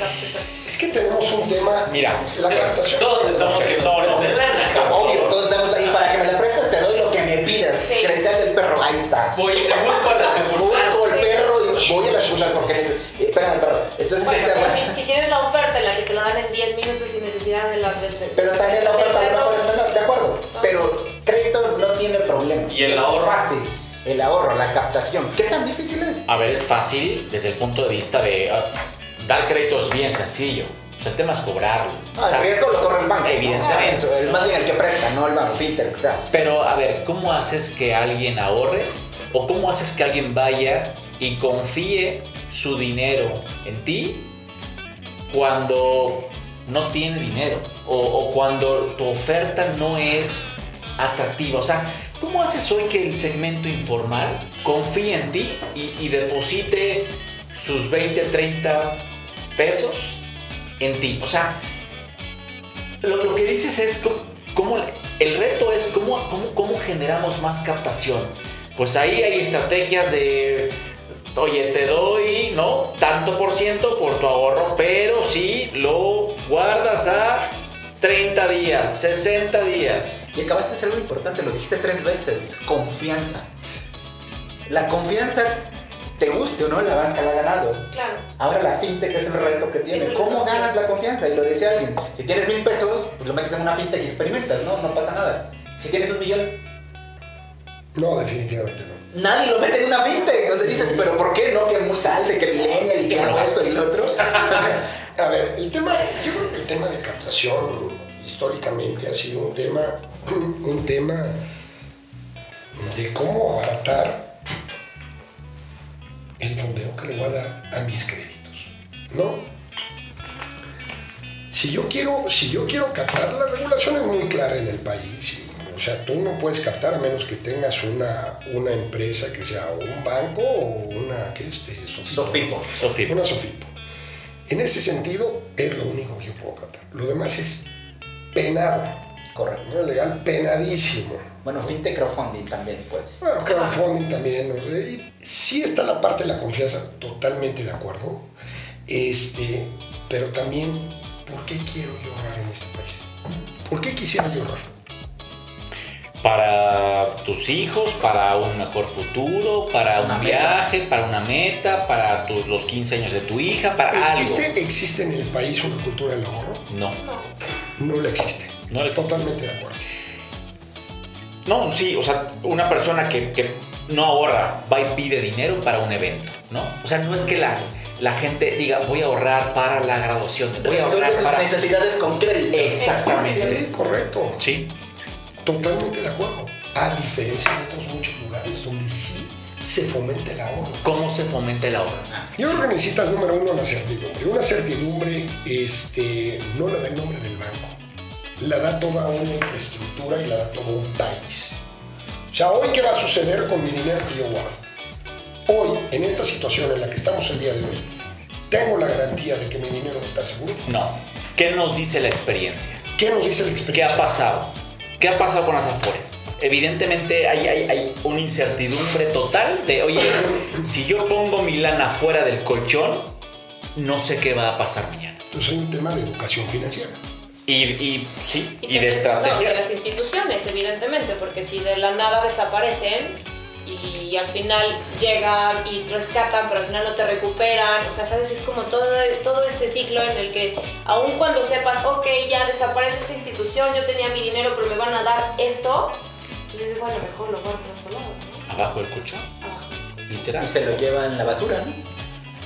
Es que tenemos un tema. Mira, la captación. Todos estamos quemados de lana. Obvio, todos damos y para que me la prestes te doy lo que me pidas. Sí. Credencial del perro, ahí está. Voy, te busco a la sucursal. voy a la sucursal porque les... eh, Espérame, espérame. Entonces, Bueno, este, bueno, si, si tienes la oferta en la que te la dan en 10 minutos sin necesidad de la... de- de- Pero también la oferta a lo mejor está de acuerdo. Pero crédito no tiene problema. Y el Es ahorro. fácil. El ahorro, la captación. ¿Qué tan difícil es? A ver, es fácil desde el punto de vista de ah, dar crédito es bien sencillo. O sea, el tema es cobrarlo. No, O sea, el riesgo lo corre el banco. ¿no? Evidentemente. Eso, el más bien el que presta, no el banco, Peter, o sea. Pero a ver, ¿cómo haces que alguien ahorre? ¿O cómo haces que alguien vaya y confíe su dinero en ti cuando no tiene dinero? O, o cuando tu oferta no es atractiva. O sea, ¿cómo haces hoy que el segmento informal confíe en ti y, deposite sus 20, 30 pesos en ti? O sea, lo, que dices es cómo, el reto es cómo, cómo generamos más captación. Pues ahí hay estrategias de, oye, te doy, ¿no? Tanto por ciento por tu ahorro, pero si lo guardas a 30 días, 60 días. Y acabaste de hacer algo importante, lo dijiste tres veces, confianza. La confianza, te guste o no, la banca la ha ganado. Claro. Ahora la fintech es el reto que tiene. ¿Cómo ganas la confianza? Y lo decía alguien, si tienes mil pesos, pues lo metes en una fintech y experimentas, ¿no? No pasa nada. Si tienes un millón, No, definitivamente no. nadie lo mete en una fintech. O sea, dices, pero ¿por qué no? Que muy salse, que millennial y que hago esto y lo otro. *laughs* A ver, el tema, yo creo que el tema de captación históricamente ha sido un tema, *clears throat* un tema de cómo abaratar el fondeo que le voy a dar a mis créditos, ¿no? Si yo quiero, si yo quiero captar, la regulación es muy clara en el país. O sea, tú no puedes captar a menos que tengas una, una empresa que sea o un banco o una que este, Sofipo. Sofipo. Una Sofipo. En ese sentido, es lo único que yo puedo captar. Lo demás es penado. Correcto. ¿no? Legal penadísimo. Bueno, fintech crowdfunding también, pues. Bueno, crowdfunding también. Sí está la parte de la confianza, totalmente de acuerdo. Este, pero también, ¿por qué quiero yo ahorrar en este país? ¿Por qué quisiera yo ahorrar? Para tus hijos, para un mejor futuro, para Una un meta. viaje, para una meta, para tus- los 15 años de tu hija, para ¿Existe, algo. ¿Existe en el país una cultura del ahorro? No. No la existe. No la existe. Totalmente de acuerdo. No, sí, o sea, una persona que, que no ahorra va y pide dinero para un evento, ¿no? O sea, no es que la, la gente diga, voy a ahorrar para la graduación, voy a ahorrar para... necesidades con crédito. Exactamente. Sí, correcto. Sí. Totalmente de acuerdo. A diferencia de otros muchos lugares donde sí se fomenta el ahorro. ¿Cómo se fomenta el ahorro? Yo creo que necesitas, número uno, una certidumbre. Una certidumbre este, no la da el nombre del banco, la da toda una infraestructura y la da todo un país. O sea, hoy, ¿qué va a suceder con mi dinero que yo guardo? Hoy, en esta situación en la que estamos el día de hoy, ¿tengo la garantía de que mi dinero estar seguro? No. ¿Qué nos dice la experiencia? ¿Qué nos dice la ¿Qué experiencia? ha pasado? ¿Qué ha pasado con las afores? Evidentemente hay, hay, hay una incertidumbre total de, oye, si yo pongo mi lana fuera del colchón, no sé qué va a pasar mañana. Entonces hay un tema de educación financiera. Y, y sí, y, también, de No, estrategia. de las instituciones, evidentemente, porque si de la nada desaparecen y al final llegan y rescatan, pero al final no te recuperan, o sea, sabes, es como todo, todo este ciclo en el que aun cuando sepas, ok, ya desaparece esta institución, yo tenía mi dinero, pero me van a dar esto, pues dices, bueno, mejor lo guardo en otro lado, ¿no? Abajo del colchón, Abajo. literal. Y se lo lleva en la basura, ¿no?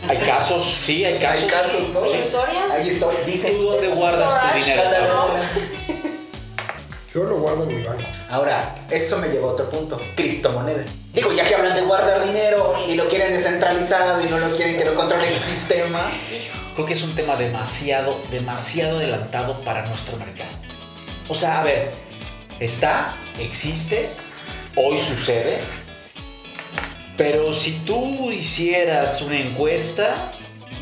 Hay casos, sí, hay casos. Hay casos, ¿no? ¿Hay historias? Hay historias. Dicen. ¿Tú dónde guardas tu dinero? ¿no? *laughs* Yo lo guardo en mi banco. Ahora, eso me llevó a otro punto. Criptomoneda. Digo, ya que hablan de guardar dinero y lo quieren descentralizado y no lo quieren que lo controle el sistema. Creo que es un tema demasiado, demasiado adelantado para nuestro mercado. O sea, a ver, está, existe, hoy sucede, pero si tú hicieras una encuesta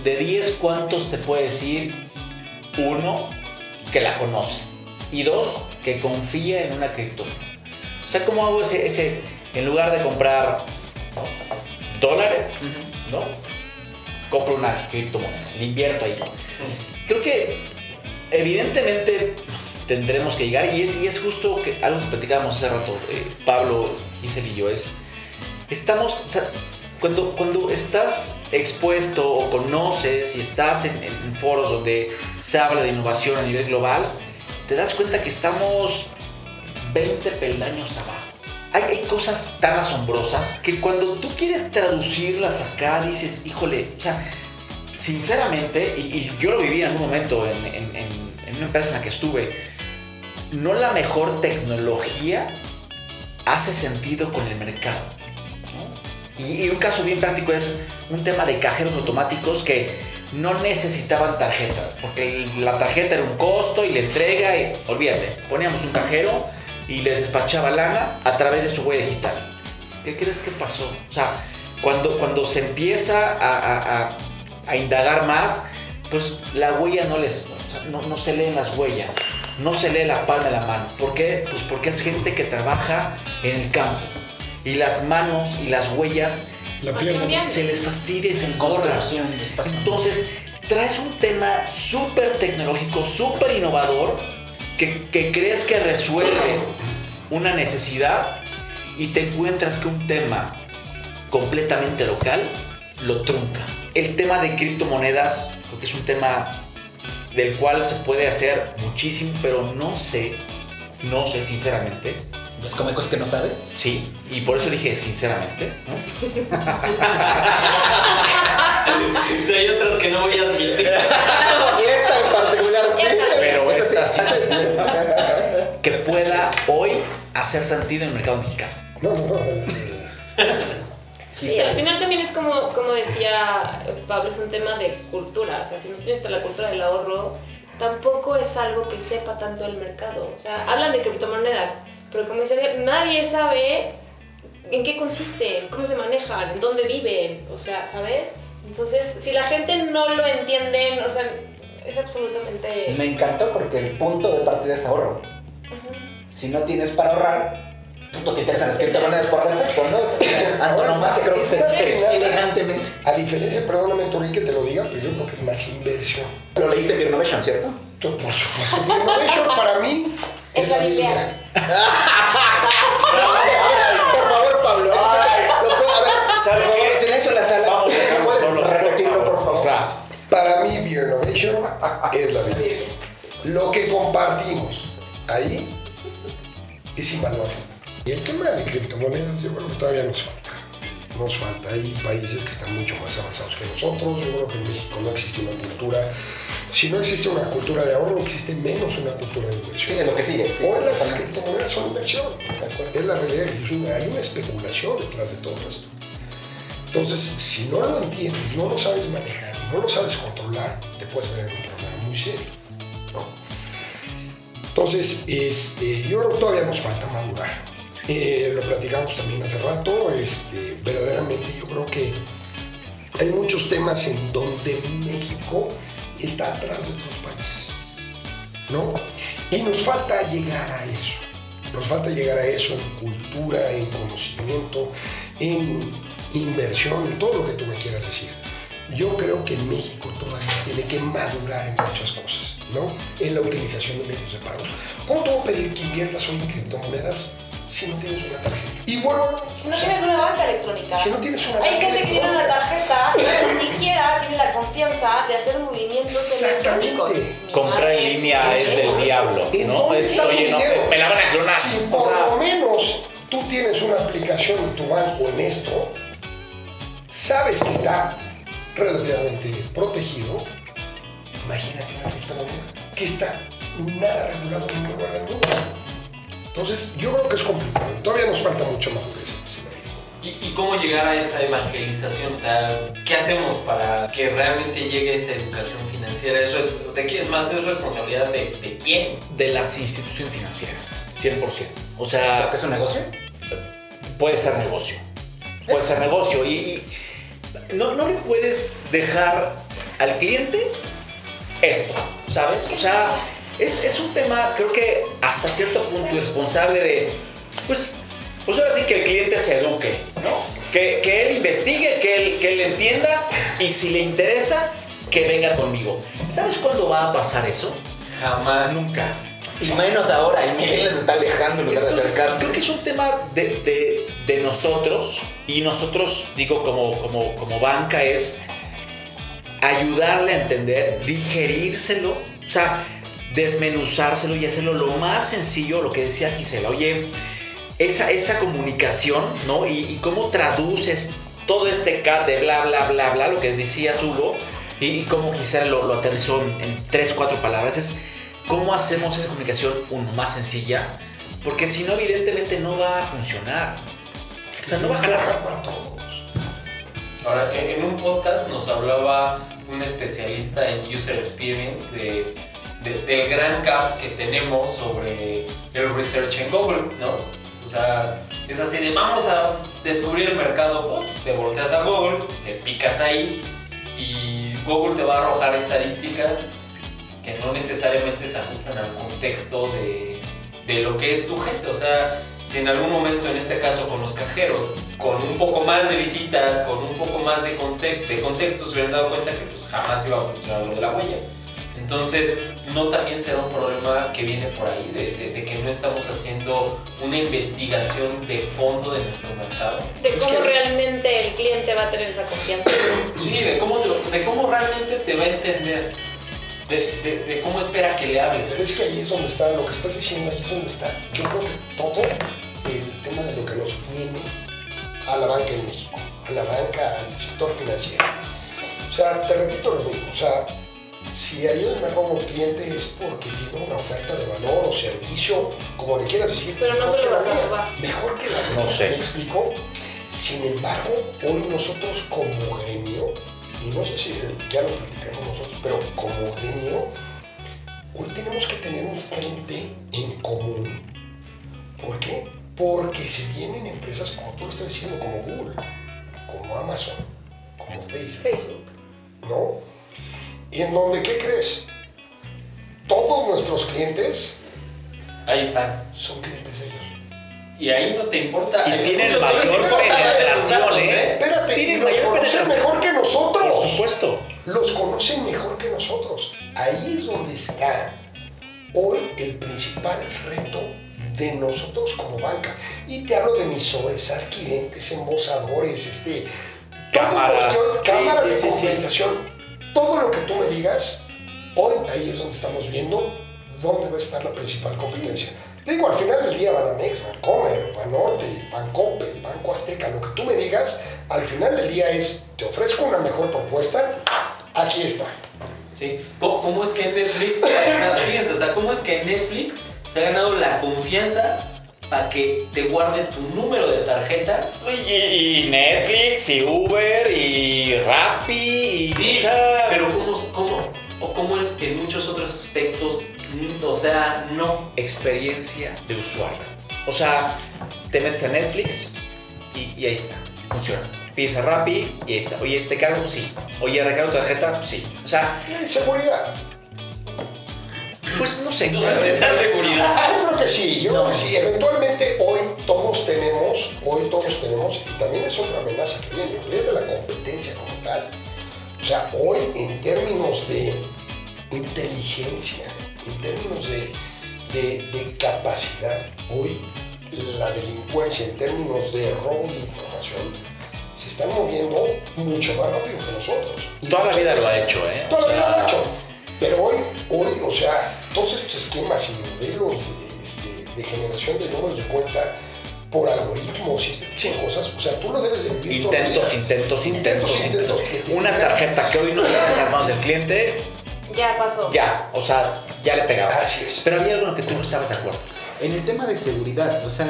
de 10, ¿cuántos te puede decir? Uno, que la conoce. Y dos, que confía en una criptomoneda. O sea, ¿cómo hago ese, ese, en lugar de comprar dólares, ¿no? Compro una criptomoneda, le invierto ahí. Creo que evidentemente tendremos que llegar y es, y es justo que algo que platicábamos hace rato, eh, Pablo, Giselle y yo, es, estamos, o sea, cuando, cuando estás expuesto o conoces y estás en, en foros donde se habla de innovación a nivel global, te das cuenta que estamos 20 peldaños abajo. Hay, hay cosas tan asombrosas que cuando tú quieres traducirlas acá dices, híjole, o sea, sinceramente, y, y yo lo viví en algún momento en, en- en- en una empresa en la que estuve, no la mejor tecnología hace sentido con el mercado. Y, y un caso bien práctico es un tema de cajeros automáticos que no necesitaban tarjeta, porque la tarjeta era un costo y la entrega, y olvídate, poníamos un cajero y les despachaba lana a través de su huella digital. ¿Qué crees que pasó? O sea, cuando, cuando se empieza a, a- a- a indagar más, pues la huella no les, o sea, no, no se leen las huellas, no se lee la palma de la mano. ¿Por qué? Pues porque es gente que trabaja en el campo y las manos y las huellas La se les fastidia y se espacio. Entonces, traes un tema súper tecnológico, súper innovador, que, que crees que resuelve una necesidad y te encuentras que un tema completamente local lo trunca. El tema de criptomonedas, creo que es un tema del cual se puede hacer muchísimo, pero no sé, no sé sinceramente. ¿Los comecos que no sabes? Sí, y por eso dije sinceramente, ¿no? *laughs* *laughs* Hay otros que no voy a admitir. *laughs* Esta en particular sí. Pero Esta esta sí. *laughs* que pueda hoy hacer sentido en el mercado mexicano. No, no, no. Sí, al final también es como, como decía Pablo, es un tema de cultura. O sea, si no tienes la cultura del ahorro, tampoco es algo que sepa tanto el mercado. O sea, hablan de criptomonedas, pero como dice nadie sabe en qué consisten, cómo se manejan, en dónde viven. O sea, ¿sabes? Entonces, si la gente no lo entiende, o sea, es absolutamente... Me encantó porque el punto de partida es ahorro. Si no tienes para ahorrar, pues no te interesan las criptomonedas por defecto, ¿no? *laughs* Antonomasia creo que es se más que dice elegantemente. A diferencia, perdóname, Tori, que te lo diga, pero yo creo que es más inversión. Lo leíste en Innovation, ¿cierto? Yo, Por supuesto. Innovation para mí *laughs* es, Es la Biblia. *laughs* Por favor, Pablo. que- lo puedo- a ver, ¿Sabes por favor, silencio en la sala. Vamos a dejarnos ¿Puedes solos, repetirlo, por favor? O sea, Para mí, Beer Innovation es la Biblia. Lo que compartimos ahí es invaluable. Y el tema de criptomonedas, yo creo que todavía nos falta. Nos falta. Hay países que están mucho más avanzados que nosotros. Yo creo que en México no existe una cultura. Si no existe una cultura de ahorro, existe menos una cultura de inversión. Sí, es lo que sigue. sí, Hoy las criptomonedas son inversión. Es la realidad. y es una- hay una especulación detrás de todo esto. Entonces, si no lo entiendes, no lo sabes manejar, no lo sabes controlar, te puedes ver en un problema muy serio. Entonces, este, yo creo que todavía nos falta madurar. Eh, lo platicamos también hace rato. Este, verdaderamente, yo creo que hay muchos temas en donde México está atrás de otros países. ¿no? Y nos falta llegar a eso. Nos falta llegar a eso en cultura, en conocimiento, en inversión, en todo lo que tú me quieras decir. Yo creo que México todavía tiene que madurar en muchas cosas, ¿no? En la utilización de medios de pago. ¿Cómo te voy a pedir que inviertas hoy en criptomonedas si no tienes una tarjeta? Y bueno, Si no tienes una banca electrónica. Si no tienes una Hay gente que tiene una tarjeta y ni siquiera tiene la confianza de hacer movimientos electrónicos. Madre en línea es del diablo, ¿En ¿no? dónde Es, oye, no, dinero? me la van a clonar. Si O por sea, lo menos tú tienes una aplicación en tu banco en esto, sabes que está relativamente protegido, imagínate una criptomoneda que está nada regulado en ningún lugar del mundo. Entonces, yo creo que es complicado. Todavía nos falta mucha madurez. ¿Y, y cómo llegar a esta evangelización? O sea, ¿qué hacemos para que realmente llegue esa educación financiera? Eso es, ¿De qué es más? ¿Es responsabilidad de, de quién? de las instituciones financieras, 100%. O sea, ¿Porque es un negocio? puede ser negocio. Puede ser negocio. Y, y no, no le puedes dejar al cliente esto, ¿sabes? O sea, es, es un tema, creo que hasta cierto punto irresponsable de, pues, pues ahora sí que el cliente se eduque, ¿no? Que, que él investigue, que él, que él entienda y si le interesa, que venga conmigo. ¿Sabes cuándo va a pasar eso? Jamás. Nunca. Y menos ahora, el Miguel les está alejando en lugar de acercarse. creo que es un tema de, de- de nosotros, y nosotros, digo, como, como, como banca, es ayudarle a entender, digerírselo, o sea, desmenuzárselo y hacerlo lo más sencillo, lo que decía Gisela, oye, esa, esa comunicación, ¿no? Y, cómo traduces todo este cat de bla, bla, bla, bla, lo que decías Hugo, y, y cómo Gisela lo, lo aterrizó en, en tres, cuatro palabras, es cómo hacemos esa comunicación, uno, más sencilla, porque si no, evidentemente no va a funcionar. O sea, no va a jalar. para todos. Ahora, en un podcast nos hablaba un especialista en user experience de, de- del gran gap que tenemos sobre el research en Google, ¿no? O sea, es así de vamos a descubrir el mercado, pues te volteas a Google, te picas ahí y Google te va a arrojar estadísticas que no necesariamente se ajustan al contexto de, de lo que es tu gente. O sea, si en algún momento, en este caso con los cajeros, con un poco más de visitas, con un poco más de, de contexto, se hubieran dado cuenta que pues, jamás iba a funcionar lo de la huella. Entonces, no también será un problema que viene por ahí, de, de- de que no estamos haciendo una investigación de fondo de nuestro mercado. De cómo realmente el cliente va a tener esa confianza. Sí, de cómo, te- de cómo realmente te va a entender, de, de- de cómo espera que le hables. Pero es que ahí es donde está, lo que estás diciendo, ahí es donde está. Yo creo que todo el tema de lo que nos viene a la banca en México, a la banca, al sector financiero. O sea, te repito lo mismo, o sea, si Ariel me roba un cliente es porque tiene una oferta de valor o servicio, como le quieras decir. Pero no mejor se lo que la vas a robar. Mejor que la No sé. ¿Me explico? Sin embargo, hoy nosotros como gremio, y no sé si ya lo platicamos pero como gremio, hoy tenemos que tener un frente en común. ¿Por qué? Porque se vienen empresas como tú lo estás diciendo, como Google, como Amazon, como Facebook, Facebook. ¿no? Y en donde, ¿qué crees? Todos nuestros clientes Ahí están. son clientes de ellos. Y ahí no te importa. Y tienen mayor penetración, datos, ¿eh? Espérate, y Tienen los mayor conocen penetración. mejor que nosotros. Por supuesto. Los conocen mejor que nosotros. Ahí es donde está hoy el principal reto de nosotros como banca. Y te hablo de mis sobresalquirentes, embosadores, este, Sí, cámaras sí, de sí, compensación. Todo lo que tú me digas, hoy ahí es donde estamos viendo dónde va a estar la principal competencia. Digo, al final del día Banamex, Bancomer, Banorte, Bancoppel, Banco Azteca, lo que tú me digas, al final del día es, te ofrezco una mejor propuesta, aquí está. ¿sí? ¿Cómo, cómo es que Netflix se ha ganado? Fíjense, o sea, ¿cómo es que Netflix se ha ganado la confianza para que te guarde tu número de tarjeta? Y, y Netflix, y Uber, y Rappi, y... Sí, pero ¿cómo, cómo, o cómo en, en muchos otros aspectos, o sea, no. experiencia de usuario. O sea, te metes a Netflix y, y ahí está, funciona. Pides a Rappi y ahí está. Oye, ¿te cargo? Sí. Oye, ¿recargo tarjeta? Sí. O sea, Seguridad. pues no sé. Esa seguridad. Yo creo que sí, yo creo que sí. Eventualmente hoy todos tenemos, hoy todos tenemos, y también es otra amenaza que viene, viene de la competencia como tal. O sea, hoy en términos de inteligencia, en términos de, de- de capacidad, hoy la delincuencia en términos de robo de información se están moviendo mucho más rápido que nosotros. Y Toda la vida lo ha hecho, ¿eh? Toda O la vida lo ha hecho. Pero hoy, hoy, o sea, todos estos esquemas y modelos de, este, de generación de números de cuenta por algoritmos y este tipo de cosas, o sea, tú lo debes de vivir Intentos, intentos, intentos, intentos. te Una tarjeta que hoy no está en las manos del cliente, Ya pasó. ya, o sea, ya le pegaba. Así es. Pero había algo en lo que tú no estabas de acuerdo. En el tema de seguridad, o sea,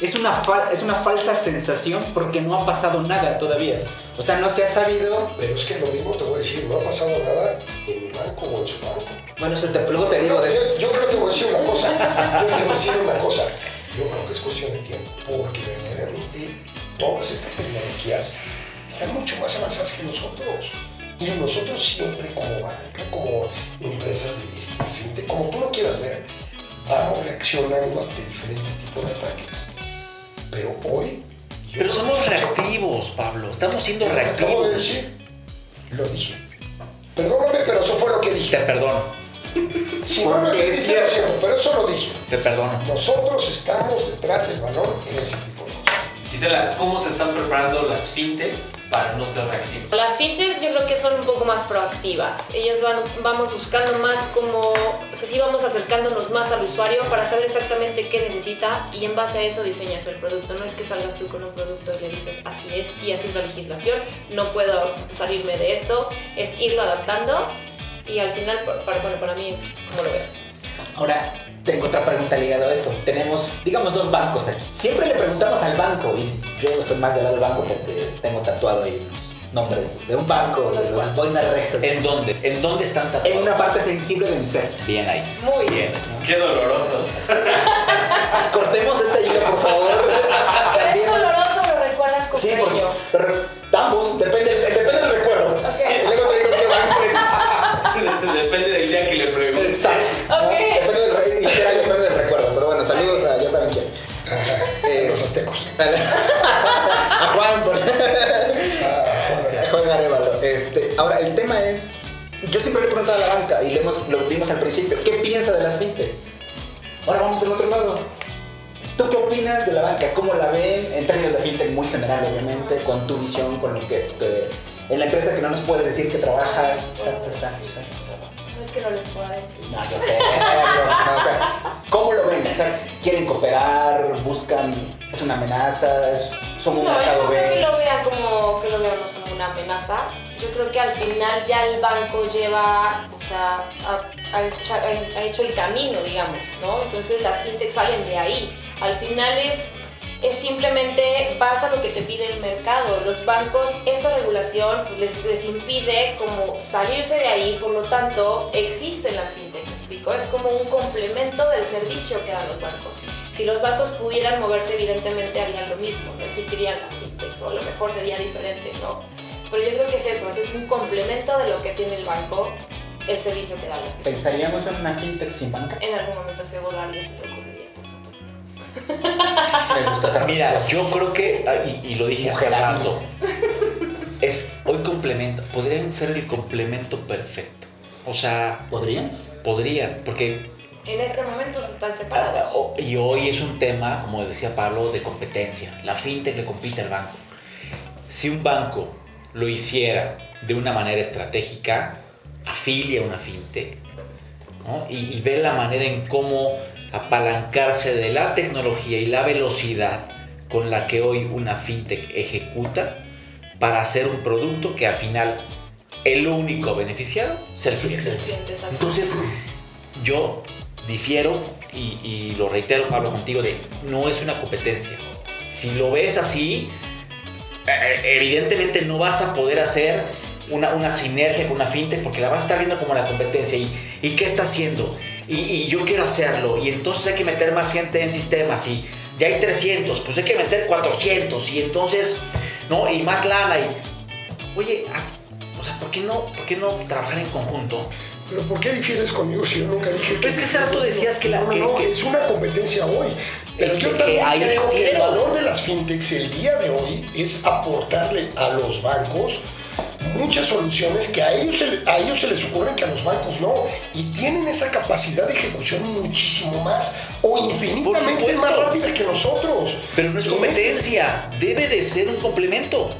es una, fal- es una falsa sensación porque no ha pasado nada todavía. O sea, no se ha sabido. Pero es que lo mismo te voy a decir, no ha pasado nada en mi banco o en su banco. Bueno, eso te- luego te digo de yo, yo creo que te voy a decir una cosa. Yo te voy a decir una cosa. Yo creo que es cuestión de tiempo, porque verdaderamente todas estas tecnologías están mucho más avanzadas que nosotros. Y nosotros siempre como banca, como empresas de fintech, como tú lo quieras ver, vamos reaccionando ante diferentes tipos de ataques. Pero hoy... Pero somos reactivos, Pablo. Estamos siendo Lo que acabo de reactivos. decir, lo dije. Perdóname, pero eso fue lo que Te dije. perdono, Si no lo entendiste, lo cierto. pero eso lo dije. te perdono. Nosotros estamos detrás del balón en cosas. Gisela, ¿cómo se están preparando las fintechs para no ser reactivos? Las fintechs yo creo que son un poco más proactivas. Ellas van, vamos buscando más como, o sea, sí vamos acercándonos más al usuario para saber exactamente qué necesita y en base a eso diseñas el producto. No es que salgas tú con un producto y le dices así es y así es la legislación, no puedo salirme de esto, es irlo adaptando y al final, para, bueno, para mí es como lo veo. Ahora, tengo otra pregunta ligada a eso. Tenemos, digamos, dos bancos aquí. Siempre le preguntamos al banco, y yo estoy más del lado del banco porque tengo tatuado ahí unos nombres de un banco, de los boinas rejas. ¿En dónde? ¿En dónde están En tatuados? una parte sensible de mi ser. Bien ahí. Muy bien. Qué doloroso. *laughs* Cortemos esta hilo, por favor. Pero es doloroso, lo recuerdas con Sí, porque ambos, depende, depende del recuerdo. Ok. Y luego te digo qué banco es. *laughs* Depende del día que le preguntes. Exacto. ¿no? Ok. Depende del, del recuerdo. Pero bueno, saludos a ya saben quién. Ajá, Eh, los *laughs* a Juan, por Ah, Juan Arevalo. Este, ahora, el tema es, yo siempre le he preguntado a la banca y le hemos, lo vimos al principio, ¿qué piensa de las fintech? Ahora vamos del otro lado. ¿Tú qué opinas de la banca? ¿Cómo la ven en términos de fintech muy general, obviamente, con tu visión, con lo que, que- en la empresa que no nos puedes decir que trabajas? Exacto, está, exacto. Que no les pueda decir. No, yo sé, pero, no, o sea, ¿cómo lo ven? O sea, ¿quieren cooperar? ¿Buscan? ¿Es una amenaza? ¿Es, ¿Son un No, yo mercado no creo que lo vean como que lo veamos como una amenaza. Yo creo que al final ya el banco lleva, o sea, ha, ha hecho, ha hecho el camino, digamos, ¿no? Entonces las fintechs salen de ahí. Al final es, es simplemente vas a lo que te pide el mercado. Los bancos, esta regulación pues, les, les impide como salirse de ahí, por lo tanto existen las fintechs, ¿me explico? Es como un complemento del servicio que dan los bancos. Si los bancos pudieran moverse, evidentemente harían lo mismo, no existirían las fintechs, o a lo mejor sería diferente, ¿no? Pero yo creo que es eso, es un complemento de lo que tiene el banco, el servicio que da fintechs. ¿Pensaríamos en una fintech sin banca? En algún momento seguro alguien se por supuesto. Me gusta esa Mira, respuesta. yo creo que, ah, y, y lo dije hace rato, es hoy complemento, podrían ser el complemento perfecto. O sea, ¿Podrían? podrían, porque En este momento están ah, separados. o- y hoy es un tema, como decía Pablo, de competencia. La fintech le compite al banco. Si un banco lo hiciera de una manera estratégica, afilia a una fintech ¿no? y, y ve la manera en cómo apalancarse de la tecnología y la velocidad con la que hoy una fintech ejecuta para hacer un producto que al final el único beneficiado sea el cliente. Entonces, yo difiero y, y lo reitero, Pablo, contigo, de no es una competencia. Si lo ves así, eh, evidentemente no vas a poder hacer una, una sinergia con una fintech porque la vas a estar viendo como la competencia. ¿Y, y qué está haciendo? Y, y yo quiero hacerlo. Y entonces hay que meter más gente en sistemas. Y ya hay 300, pues hay que meter 400. Y entonces, ¿no? Y más lana. Y, oye, ah, o sea, ¿por qué no, por qué no trabajar en conjunto? Pero ¿por qué difieres conmigo si yo nunca dije Pero es que hace rato decías que la- No, no, que- no, que- es una competencia hoy. Pero yo que- también que creo que el valor de las fintechs el día de hoy es aportarle a los bancos muchas soluciones que a ellos, se, a ellos se les ocurren que a los bancos no. Y tienen esa capacidad de ejecución muchísimo más o infinitamente más rápida que nosotros. Pero no es competencia, debe de ser un complemento.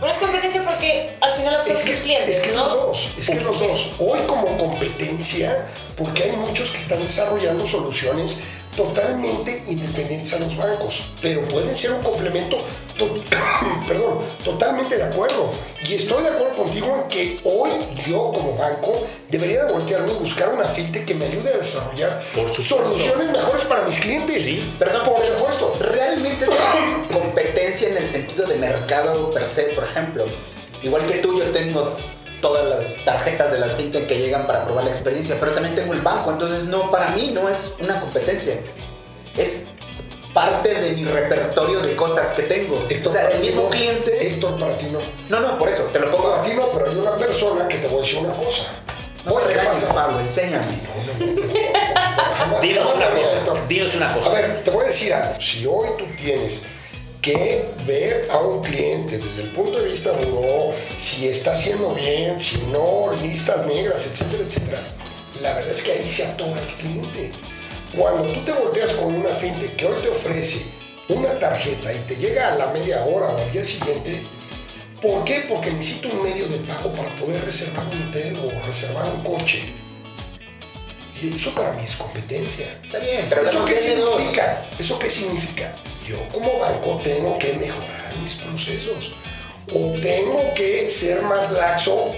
Pero es competencia porque al final Es que, tus clientes, es que ¿no? los dos, es que los dos. Hoy como competencia, porque hay muchos que están desarrollando soluciones totalmente independientes a los bancos, pero pueden ser un complemento, to- *coughs* perdón, totalmente de acuerdo. Y estoy de acuerdo contigo en que hoy yo como banco debería de voltearme y buscar una fintech que me ayude a desarrollar Por soluciones mejores para mis clientes. Sí. Perdón, por supuesto. ¿Realmente es competencia en el sentido de mercado per se, por ejemplo? Igual que tú, yo tengo todas las tarjetas de las fintech que llegan para probar la experiencia, pero también tengo el banco, entonces no, para mí no es una competencia. Es parte de mi repertorio de cosas que tengo. o sea, el mismo no. cliente... Héctor, para ti no. No, no, por eso, te lo pongo... Para ti no, pero hay una persona que te voy a decir una cosa. No ¿qué pasa? Pablo, enséñame. Dinos una cosa, esto. dinos una cosa. A ver, te voy a decir algo. Si hoy tú tienes que ver a un cliente desde el punto de vista buró, si está haciendo bien, si no, listas negras, etcétera, etcétera, la verdad es que ahí se atora el cliente. Cuando tú te volteas con una fintech que hoy te ofrece una tarjeta y te llega a la media hora o al día siguiente, ¿por qué? Porque necesito un medio de pago para poder reservar un hotel o reservar un coche. Y eso para mí es competencia. Está bien, pero ¿Eso qué significa? ¿Eso qué significa? Yo como banco tengo que mejorar mis procesos o tengo que ser más laxo.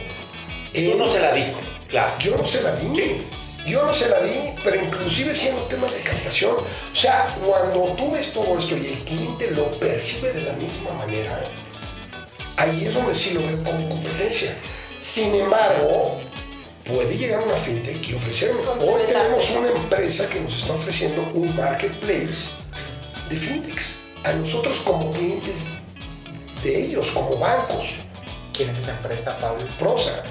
en- Tú no se la diste, claro. Yo no se la di. Yo no se la di, pero inclusive siendo temas de captación. O sea, cuando tú ves todo esto y el cliente lo percibe de la misma manera, ahí es donde sí lo veo como competencia. Sin embargo, puede llegar una fintech y ofrecerme. Hoy tenemos una empresa que nos está ofreciendo un marketplace fintechs. A nosotros como clientes de ellos, como bancos. ¿Quién es esa empresa, Pablo? Prosa.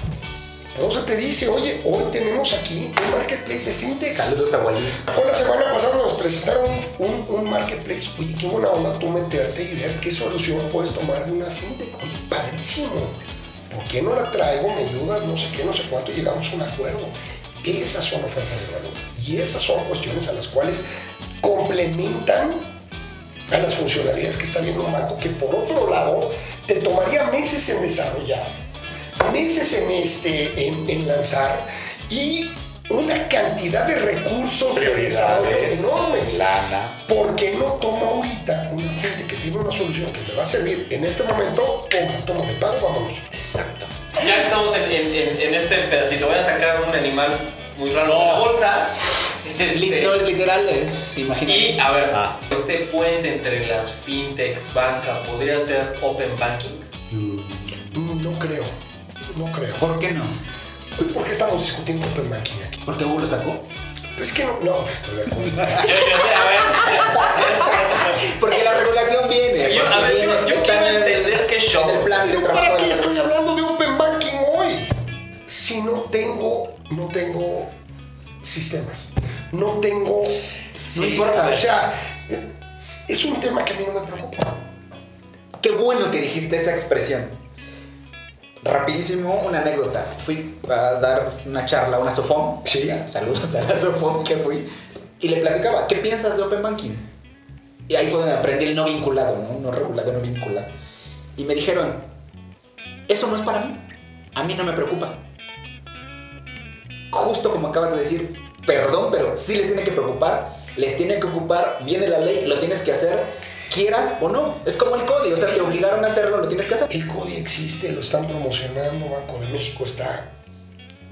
Prosa te dice, oye, hoy tenemos aquí un marketplace de fintechs. Saludos a Wally. Fue la semana pasada nos presentaron un, un marketplace. Oye, qué buena onda tú meterte y ver qué solución puedes tomar de una fintech. Oye, padrísimo. ¿Por qué no la traigo? Me ayudas, no sé qué, no sé cuánto, llegamos a un acuerdo. Esas son ofertas de valor. Y esas son cuestiones a las cuales complementan a las funcionalidades que está viendo un banco que por otro lado te tomaría meses en desarrollar, meses en, este, en, en lanzar y una cantidad de recursos de desarrollo enormes. lana. ¿Por qué no toma ahorita una gente que tiene una solución que me va a servir en este momento? Toma, toma, me pago, vámonos. Exacto. Ya que estamos en, en- en- en este pedacito, voy a sacar un animal muy raro de la bolsa. Este, No es literal, es imaginario. y a ver, Ah. este puente entre las fintechs, banca, ¿podría ser open banking? Mm, No creo, no creo. ¿Por qué no? ¿Por qué estamos discutiendo Open Banking aquí? ¿Porque Google lo sacó? Pues es que no, no, estoy de acuerdo. *laughs* Yo, yo sé, a ver. *laughs* Porque la regulación viene. Yo- a ver, yo- viene- yo está quiero entender qué show. En el plan de ¿Yo trabajo ¿Para qué estoy hablando de Open Banking hoy? Si no tengo, no tengo sistemas, no tengo, No importa. o sea, es un tema que a mí no me preocupa. Qué bueno que dijiste esa expresión. Rapidísimo, una anécdota. Fui a dar una charla a una Sofón. Sí. Saludos a la Sofón que fui. Y le platicaba, ¿qué piensas de Open Banking? Y ahí fue donde aprendí el no vinculado, ¿no? No regulado, no vinculado. Y me dijeron, eso no es para mí. A mí no me preocupa. Justo como acabas de decir, perdón, pero sí les tiene que preocupar. Les tiene que ocupar, viene la ley, lo tienes que hacer, quieras o no. Es como el código, o sea, te obligaron a hacerlo, lo tienes que hacer. El CODI existe, lo están promocionando, Banco de México está,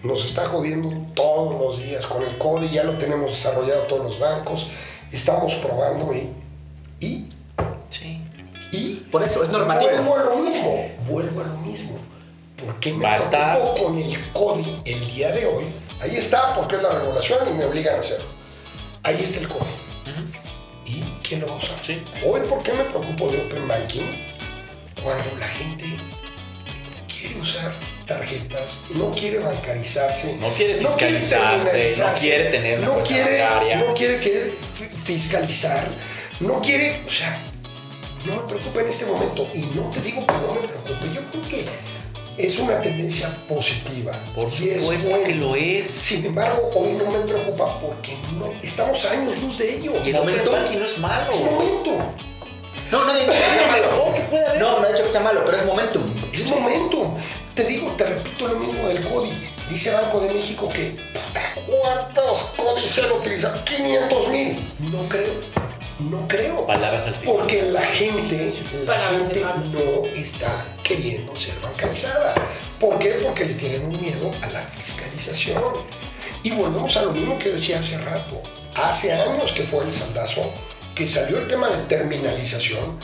nos está jodiendo todos los días con el CODI, ya lo tenemos desarrollado todos los bancos, estamos probando y, y, Sí. y Por eso, es normativo. Vuelvo a lo mismo, vuelvo a lo mismo. ¿Por qué me Va a estar. preocupo con el CODI el día de hoy? Ahí está, porque es la regulación y me obligan a hacerlo. Ahí está el CODI. ¿Y quién lo va a usar? Sí. Hoy, ¿por qué me preocupo de Open Banking? Cuando la gente no quiere usar tarjetas, no quiere bancarizarse, No quiere fiscalizarse, no quiere tener una no cuenta quiere, bancaria. no quiere que fi- fiscalizar, no quiere, o sea, no me preocupa en este momento y no te digo que no me preocupe, yo creo que es una tendencia positiva. Por supuesto bueno. que lo es. Sin embargo, hoy no me preocupa porque no estamos años luz de ello. Y el open banking no es malo. Es momento. No, no digo que sea malo. mejor que puede haber. No, no he dicho que sea malo, pero es momentum. Es momento. Te digo, te repito lo mismo del CODI. Dice Banco de México que ¿cuántos CODIs se han utilizado? 500 mil. No creo. No creo. Palabras altísimas. Porque la gente, la gente no está queriendo ser bancarizada. ¿Por qué? Porque le tienen un miedo a la fiscalización. Y volvemos a lo mismo que decía hace rato. Hace años que fue el saldazo, que salió el tema de terminalización.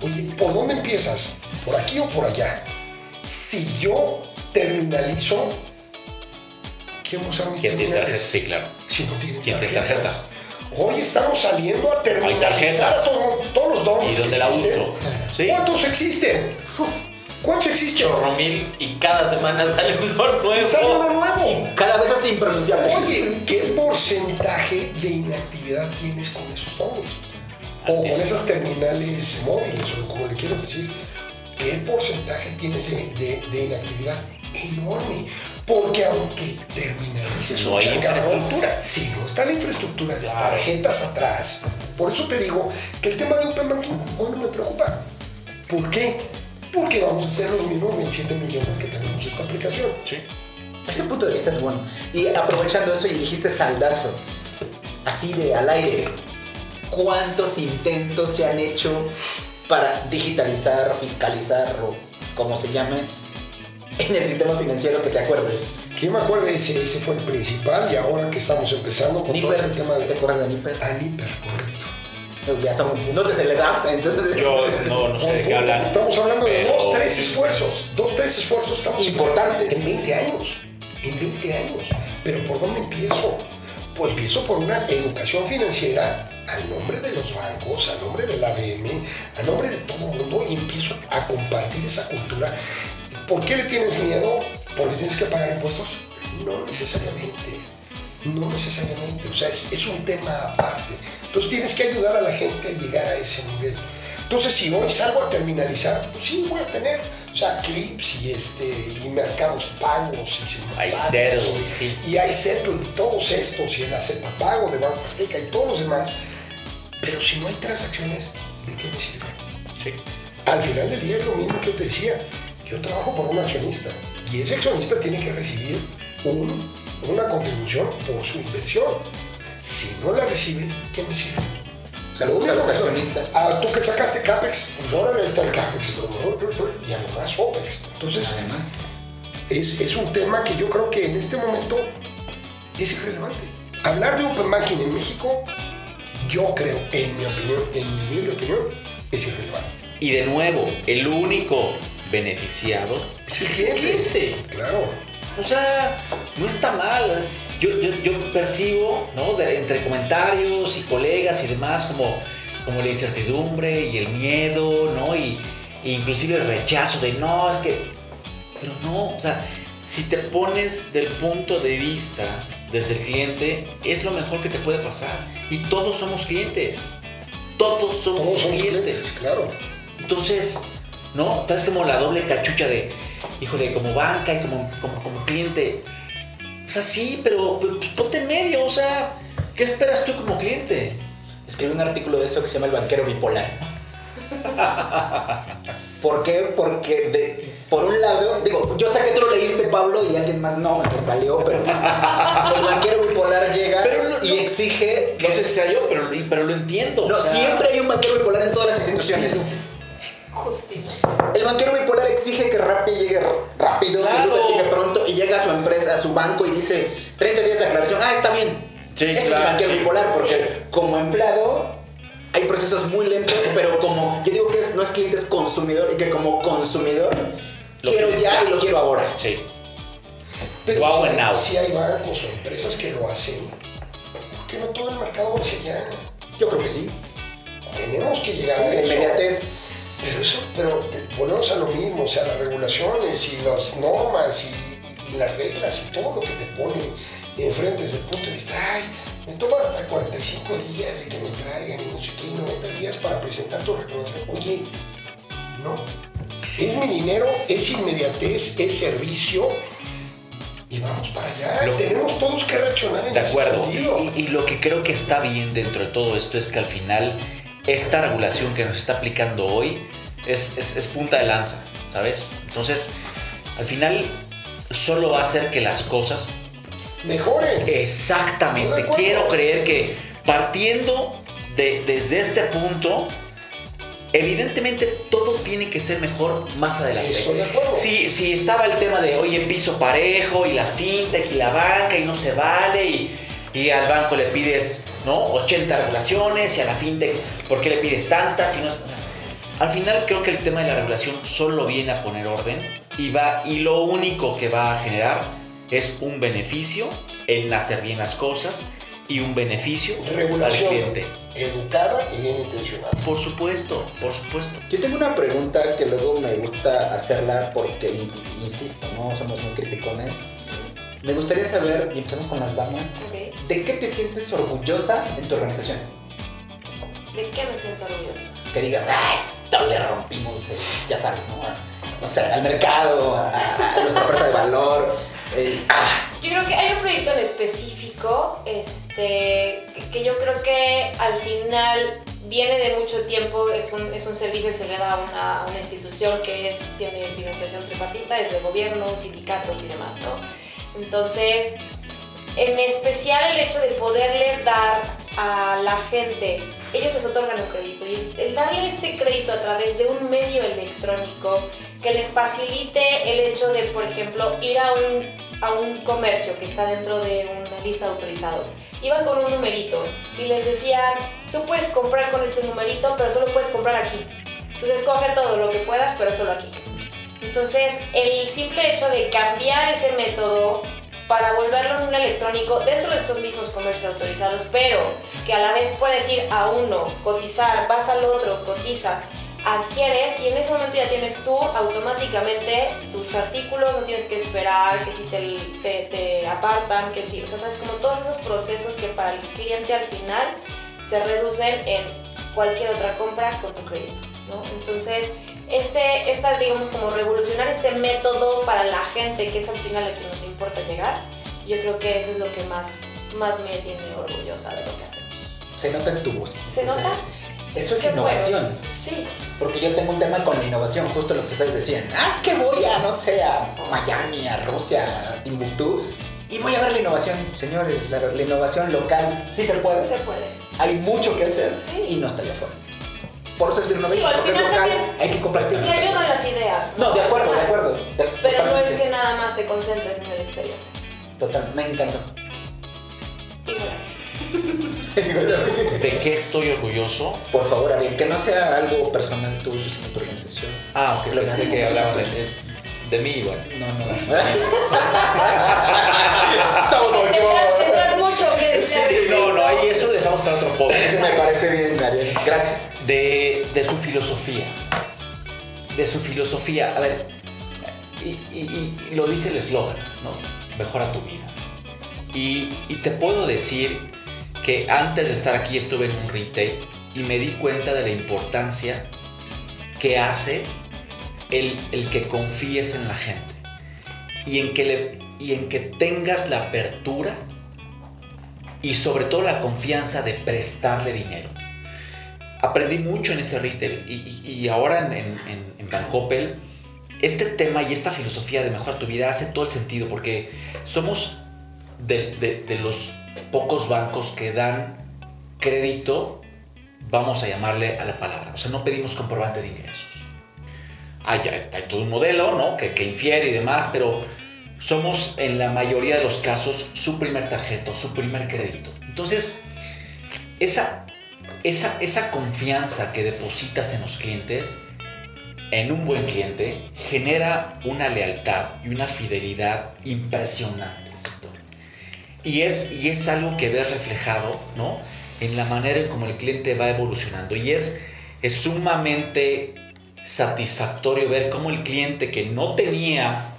Oye, ¿por dónde empiezas? ¿Por aquí o por allá? Si yo terminalizo, ¿quién va a usar mis ¿Quién tiene terminales? tarjeta? Sí, claro. Si no tienen ¿Quién tiene tarjetas. tarjeta? Hoy estamos saliendo a terminalizar todo- todos los dones. ¿Y dónde que la uso? Sí. ¿Cuántos existen? ¿Cuántos existen? Chorro mil y cada semana sale uno nuevo. Sale uno nuevo. Cada vez es impronunciable. Oye, ¿qué porcentaje de inactividad tienes con esos dones? O con esas terminales móviles, o como le quieras decir. ¿Qué porcentaje tienes de, de- de inactividad? Enorme. Porque aunque terminalices No hay infraestructura. Si no está la infraestructura de tarjetas atrás, Por eso te digo que el tema de Open Banking hoy no me preocupa. ¿Por qué? Porque vamos a hacer los mismos 27 millones que tenemos esta aplicación. Ese punto de vista es bueno. Y aprovechando eso y dijiste saldazo, así de al aire, ¿cuántos intentos se han hecho para digitalizar, fiscalizar o como se llame en el sistema financiero que te acuerdes? Que yo me acuerdo ese, ese fue el principal y ahora que estamos empezando con todo Nipper, ese tema de... ¿te acuerdas de Nipper? Ah, Nipper, correcto. No, Ya somos, no te se le da, entonces... Yo no, no sé de qué hablan. Estamos hablando de dos, tres esfuerzos. Dos, tres esfuerzos estamos Importantes. En 20 años. En 20 años. Pero ¿por dónde empiezo? Pues empiezo por una educación financiera al nombre de los bancos, al nombre de la ABM, a nombre de todo el mundo y empiezo a compartir esa cultura. ¿Por qué le tienes miedo? ¿Porque tienes que pagar impuestos? No necesariamente. No necesariamente. O sea, es, es un tema aparte. Entonces tienes que ayudar a la gente a llegar a ese nivel. Entonces, si hoy salgo a terminalizar, pues sí, voy a tener, o sea, clips y, este, y mercados pagos y simultáneos, iSettle, y- sí. y iSettle y todos estos, y el Acepa Pago de Banco Azteca y todos los demás. Pero si no hay transacciones, ¿de qué me sirve? Al final del día es lo mismo que yo te decía. Yo trabajo por un accionista y ese accionista tiene que recibir un- una contribución por su inversión. Si no la recibe, ¿qué me sirve? Saludos a los accionistas. Ah, tú que sacaste CAPEX, pues ahora le está el CAPEX, y además OPEX. Entonces, Además. es, es un tema que yo creo que en este momento es irrelevante. Hablar de Open Banking en México, yo creo, en mi opinión, en mi humilde opinión, es irrelevante. Y de nuevo, el único beneficiado Es el cliente. Claro. O sea, no está mal. Yo, yo, yo percibo, ¿no? De- entre comentarios y colegas y demás, como, como la incertidumbre y el miedo, ¿no? Y, e inclusive el rechazo de, no, es que... Pero no, o sea, si te pones del punto de vista desde el cliente, es lo mejor que te puede pasar. Y todos somos clientes. Todos somos, Todos somos clientes. clientes, claro. Entonces, ¿no? Estás como la doble cachucha de, híjole, como banca y como, como, como cliente. O sea, sí, pero pues, ponte en medio, o sea, ¿qué esperas tú como cliente? Escribí un artículo de eso que se llama El banquero bipolar. ¿Por qué? Porque de- por un lado, digo, yo sé que tú lo leíste, Pablo, y alguien más no, pues valió, pero el banquero bipolar llega Pero no- y exige No sé si sea yo, pero, pero lo entiendo. No, o sea, siempre hay un banquero bipolar en todas las instituciones. El banquero bipolar exige que Rappi llegue rápido, que. Uber llegue pronto y llega a su empresa, a su banco y dice 30 días de aclaración. Ah, está bien. Sí, es el banquero sí. bipolar porque Sí. como empleado hay procesos muy lentos, pero como yo digo que es- no es cliente, es consumidor y que como consumidor Lo quiero ya y lo quiero ahora. Sí. Pero Wow si, now. si hay bancos o empresas que lo hacen, ¿por qué no todo el mercado va hacia allá? Yo creo que sí. Tenemos que llegar Sí, a la eso. inmediatez. Pero eso, pero eh, volvemos a lo mismo, o sea, las regulaciones y las normas y, y- y las reglas y todo lo que te ponen enfrente desde el punto de vista, ay, me toma hasta 45 días de que me traigan y no sé qué, y 90 días para presentar tu reclamación. Oye, no, es mi dinero, es inmediatez, es servicio y vamos para allá. Lo- Tenemos todos que reaccionar en De ese acuerdo. sentido. Y, y lo que creo que está bien dentro de todo esto es que al final esta regulación que nos está aplicando hoy es, es- es punta de lanza, ¿sabes? Entonces, al final solo va a hacer que las cosas Mejoren. Exactamente. Quiero creer que partiendo de, desde este punto, evidentemente todo tiene que ser mejor más adelante. Estoy de acuerdo. Si, si estaba el tema de, oye, piso parejo y las fintech y la banca y no se vale y, y al banco le pides, ¿no? 80 regulaciones y a la fintech, ¿por qué le pides tantas? Y no, al final creo que el tema de la regulación solo viene a poner orden y, va, y lo único que va a generar es un beneficio en hacer bien las cosas y un beneficio Regulación al cliente. educada y bien intencionada. Por supuesto, por supuesto. Yo tengo una pregunta que luego me gusta hacerla porque, insisto, no somos muy criticones. Me gustaría saber, y empezamos con las damas. ¿de qué te sientes orgullosa en tu organización? ¿De qué me siento orgullosa? Que digas, ah, esto le rompimos, eh", ya sabes, ¿no? A- o sea, al mercado, a, a nuestra oferta de valor. eh, ah, Yo creo que hay un proyecto en específico este, que- yo creo que al final viene de mucho tiempo, es un, es un servicio que se le da a una, a una institución que es- tiene financiación tripartita, es de gobiernos, sindicatos y demás, ¿no? Entonces, en especial el hecho de poderle dar a la gente, ellos les otorgan un crédito y el darle este crédito a través de un medio electrónico que les facilite el hecho de, por ejemplo, ir a un, a un comercio que está dentro de una lista de autorizados. Iban con un numerito y les decían, tú puedes comprar con este numerito, pero solo puedes comprar aquí. Entonces coge todo lo que puedas, pero solo aquí. Entonces, el simple hecho de cambiar ese método para volverlo en un electrónico dentro de estos mismos comercios autorizados, pero que a la vez puedes ir a uno, cotizar, vas al otro, cotizas, adquieres y en ese momento ya tienes tú automáticamente tus artículos, no tienes que esperar que si te, te, te apartan, que si, o sea, sabes, como todos esos procesos que para el cliente al final se reducen en cualquier otra compra con tu crédito, ¿no? Entonces, este, esta, digamos, como revolucionar este método para la gente, que es al final a quien nos importa llegar, yo creo que eso es lo que más, más me tiene orgullosa de lo que hacemos. Se nota en tu voz. ¿Se nota? Eso es innovación. Sí. Porque yo tengo un tema con la innovación, justo lo que ustedes decían. Ah, es que voy a, no sé, a Miami, a Rusia, a Timbuktu. Y voy a ver la innovación. Señores, la, la innovación local sí se puede. Se puede. Hay mucho que hacer Sí. y no está allá afuera. Por eso es Beer Innovation, porque es local, también hay que compartir. Te ayudan las ideas. No, de acuerdo, de acuerdo. de- Pero no es que nada más te concentres en el exterior. Total, me encantó. ¿De qué estoy orgulloso? Por favor, Ariel, que no sea algo personal tuyo, sino tu organización. Ah, ok, Lo pensé que- que hablaban de, de, de mí igual. No, no. *laughs* Todo Tendrás, Sí, no, no, ahí eso lo dejamos para otro podcast. *laughs* Me parece bien, Ariel. Gracias. De, de su filosofía. De su filosofía. A ver, y, y- y lo dice el eslogan, ¿no? Mejora tu vida. Y, y te puedo decir que antes de estar aquí estuve en un retail y me di cuenta de la importancia que hace el, el que confíes en la gente y en que, le, y en que tengas la apertura y sobre todo la confianza de prestarle dinero. Aprendí mucho en ese retail y, ahora en, en, en, Bancoppel, este tema y esta filosofía de mejorar tu vida hace todo el sentido porque somos de, los pocos bancos que dan crédito, vamos a llamarle a la palabra, o sea, no pedimos comprobante de ingresos. Hay, hay- hay todo un modelo, ¿no? Que, que infiere y demás, pero somos en la mayoría de los casos su primer tarjeta, su primer crédito. Entonces, esa, esa, esa confianza que depositas en los clientes, en un buen cliente, genera una lealtad y una fidelidad impresionante. Y es, y es algo que ves reflejado, ¿no? En la manera en cómo el cliente va evolucionando. Y es, es sumamente satisfactorio ver cómo el cliente que no tenía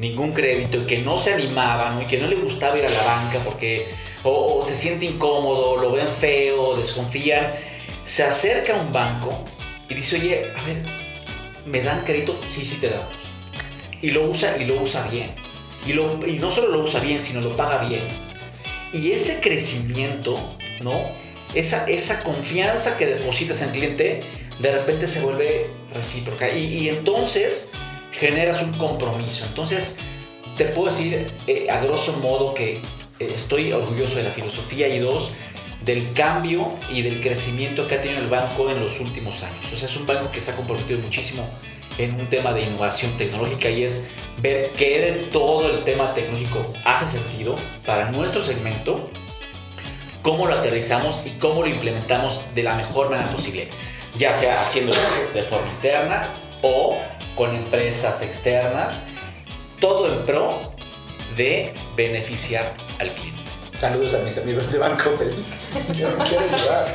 ningún crédito y que no se animaba, ¿no? Y que no le gustaba ir a la banca porque o, se siente incómodo, lo ven feo, desconfían, se acerca a un banco y dice, oye, a ver, ¿me dan crédito? Sí, sí te damos. Y lo usa, y lo usa bien. Y, lo- y no solo lo usa bien, sino lo paga bien. Y ese crecimiento, ¿no? Esa, esa confianza que depositas en el cliente, de repente se vuelve recíproca. Y entonces generas un compromiso. Entonces, te puedo decir eh, a grosso modo que eh, estoy orgulloso de la filosofía y dos, del cambio y del crecimiento que ha tenido el banco en los últimos años. O sea, es un banco que se ha comprometido muchísimo en un tema de innovación tecnológica y es ver qué de todo el tema tecnológico hace sentido para nuestro segmento, cómo lo aterrizamos y cómo lo implementamos de la mejor manera posible, ya sea haciéndolo de forma interna o con empresas externas, todo en pro de beneficiar al cliente. Saludos a mis amigos de Banco Pel. Quiero, quiero llorar.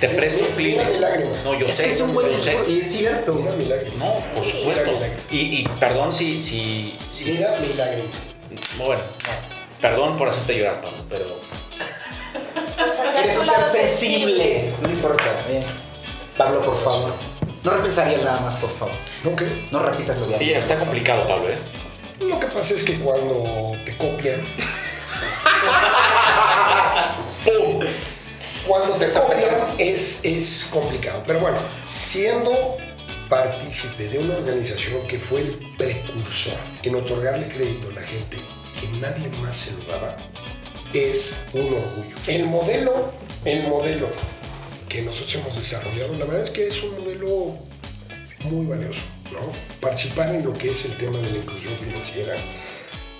Te presto un Kleenex. No, yo Es sé, que es un buen discurso. Y es cierto. Mira mi lágrima. No, por supuesto. Y, y perdón si, si, si- Mira mi lágrima. Bueno, no. Perdón por hacerte llorar, Pablo, pero Eres un ser sensible. No importa. Bien. Pablo, por favor. No repensarías nada más, por favor. ¿No qué? No repitas lo de Sí, antes. está complicado, Pablo, ¿eh? Lo que pasa es que cuando te copian, cuando te copian es, es complicado. Pero bueno, siendo partícipe de una organización que fue el precursor en otorgarle crédito a la gente que nadie más se lo daba, es un orgullo. El modelo, el modelo que nosotros hemos desarrollado, la verdad es que es un modelo muy valioso, ¿no? Participar en lo que es el tema de la inclusión financiera,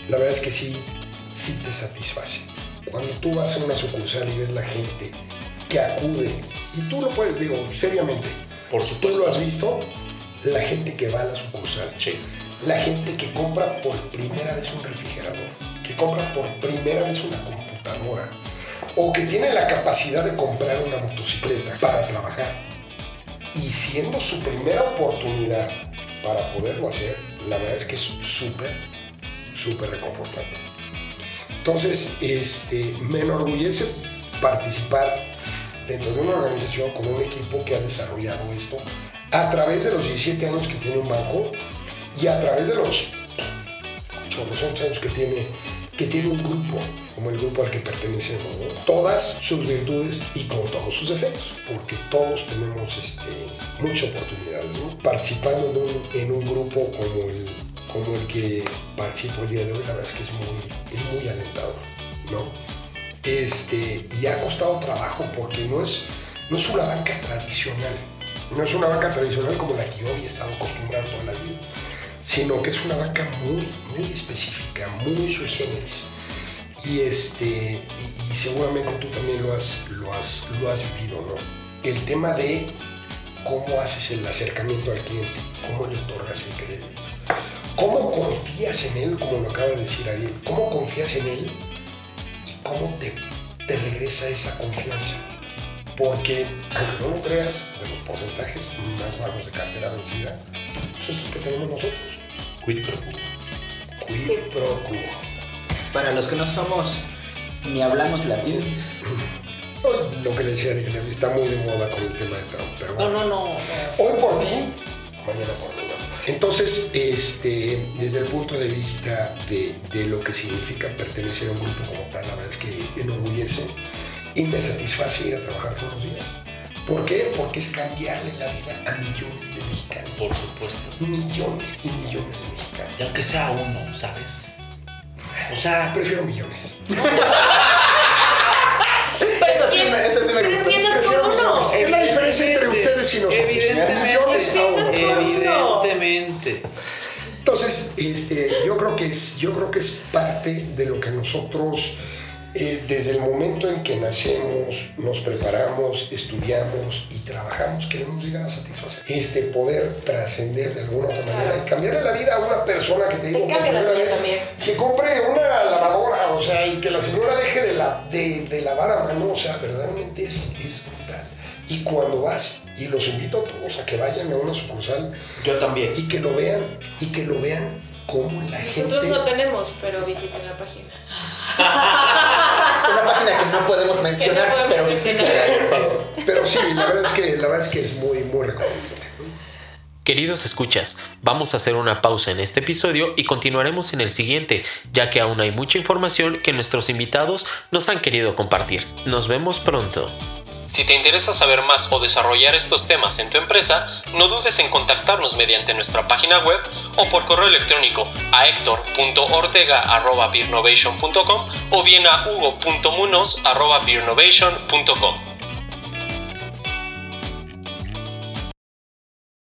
la verdad es que sí, sí te satisface. Cuando tú vas a una sucursal y ves la gente que acude, y tú lo puedes, digo, seriamente, Por tú supuesto. lo has visto, la gente que va a la sucursal, Sí. la gente que compra por primera vez un refrigerador, que compra por primera vez una computadora, o que tiene la capacidad de comprar una motocicleta para trabajar, y siendo su primera oportunidad para poderlo hacer, la verdad es que es súper, súper reconfortante. Entonces, este, me enorgullece participar dentro de una organización con un equipo que ha desarrollado esto a través de los 17 años que tiene un banco y a través de los 800 años que tiene, que tiene un grupo, como el grupo al que pertenecemos, ¿no? todas sus virtudes y con todos sus defectos, porque todos tenemos este, muchas oportunidades. Participando en un, en un grupo como el, como el que participo el día de hoy, la verdad es que es muy, es muy alentador. ¿no? Este, y ha costado trabajo porque no es, no es una banca tradicional. No es una banca tradicional como la que yo había estado acostumbrado toda la vida, sino que es una banca muy, muy específica, muy sui generis. Y, este, y, y seguramente tú también lo has, lo, has, lo has vivido, ¿no? El tema de cómo haces el acercamiento al cliente, cómo le otorgas el crédito, cómo confías en él, como lo acaba de decir Ariel, cómo confías en él y cómo te, te regresa esa confianza. Porque, aunque no lo creas, de los porcentajes más bajos de cartera vencida, son estos que tenemos nosotros. Quid pro quo. Quid pro quo. Para los que no somos ni hablamos latín, Lo que le decía Ariel, está muy de moda con el tema de Trump, pero No, bueno. no, no. Hoy por ti, mañana por mí. Entonces, este, desde el punto de vista de, de lo que significa pertenecer a un grupo como tal, la verdad es que enorgullece y me satisface ir a trabajar todos los días. ¿Por qué? Porque es cambiarle la vida a millones de mexicanos. Por supuesto. Millones y millones de mexicanos. Y aunque sea uno, ¿sabes? O sea, Prefiero millones. *laughs* Eso sí me- eso sí me Pero gustó. empiezas con Prefiero uno. millones. Es la diferencia entre ustedes y nosotros. Evidentemente. Millones a uno. Empiezas con uno. evidentemente. Entonces, este, yo creo que es, yo creo que es parte de lo que nosotros, eh, desde el momento en que nacemos, nos preparamos, estudiamos y trabajamos, queremos llegar a satisfacer. Este poder trascender de alguna otra manera y cambiarle la vida a una persona que te digo por primera vez, también. que compre una lavadora, o sea, y que la señora deje de, la, de, de lavar a mano, o sea, verdaderamente es, es brutal. Y cuando vas, y los invito a todos a que vayan a una sucursal Yo también. y que lo vean y que lo vean como la Nosotros gente no tenemos, pero visiten la página. *laughs* una página que no podemos mencionar, podemos pero mencionar. visiten, por favor. pero, pero sí la verdad es que la verdad es que es muy muy recomendable Queridos escuchas, vamos a hacer una pausa en este episodio y continuaremos en el siguiente, ya que aún hay mucha información que nuestros invitados nos han querido compartir. Nos vemos pronto. Si te interesa saber más o desarrollar estos temas en tu empresa, no dudes en contactarnos mediante nuestra página web o por correo electrónico a hector.ortega.beernovation.com o bien a hugo.munos.beernovation.com.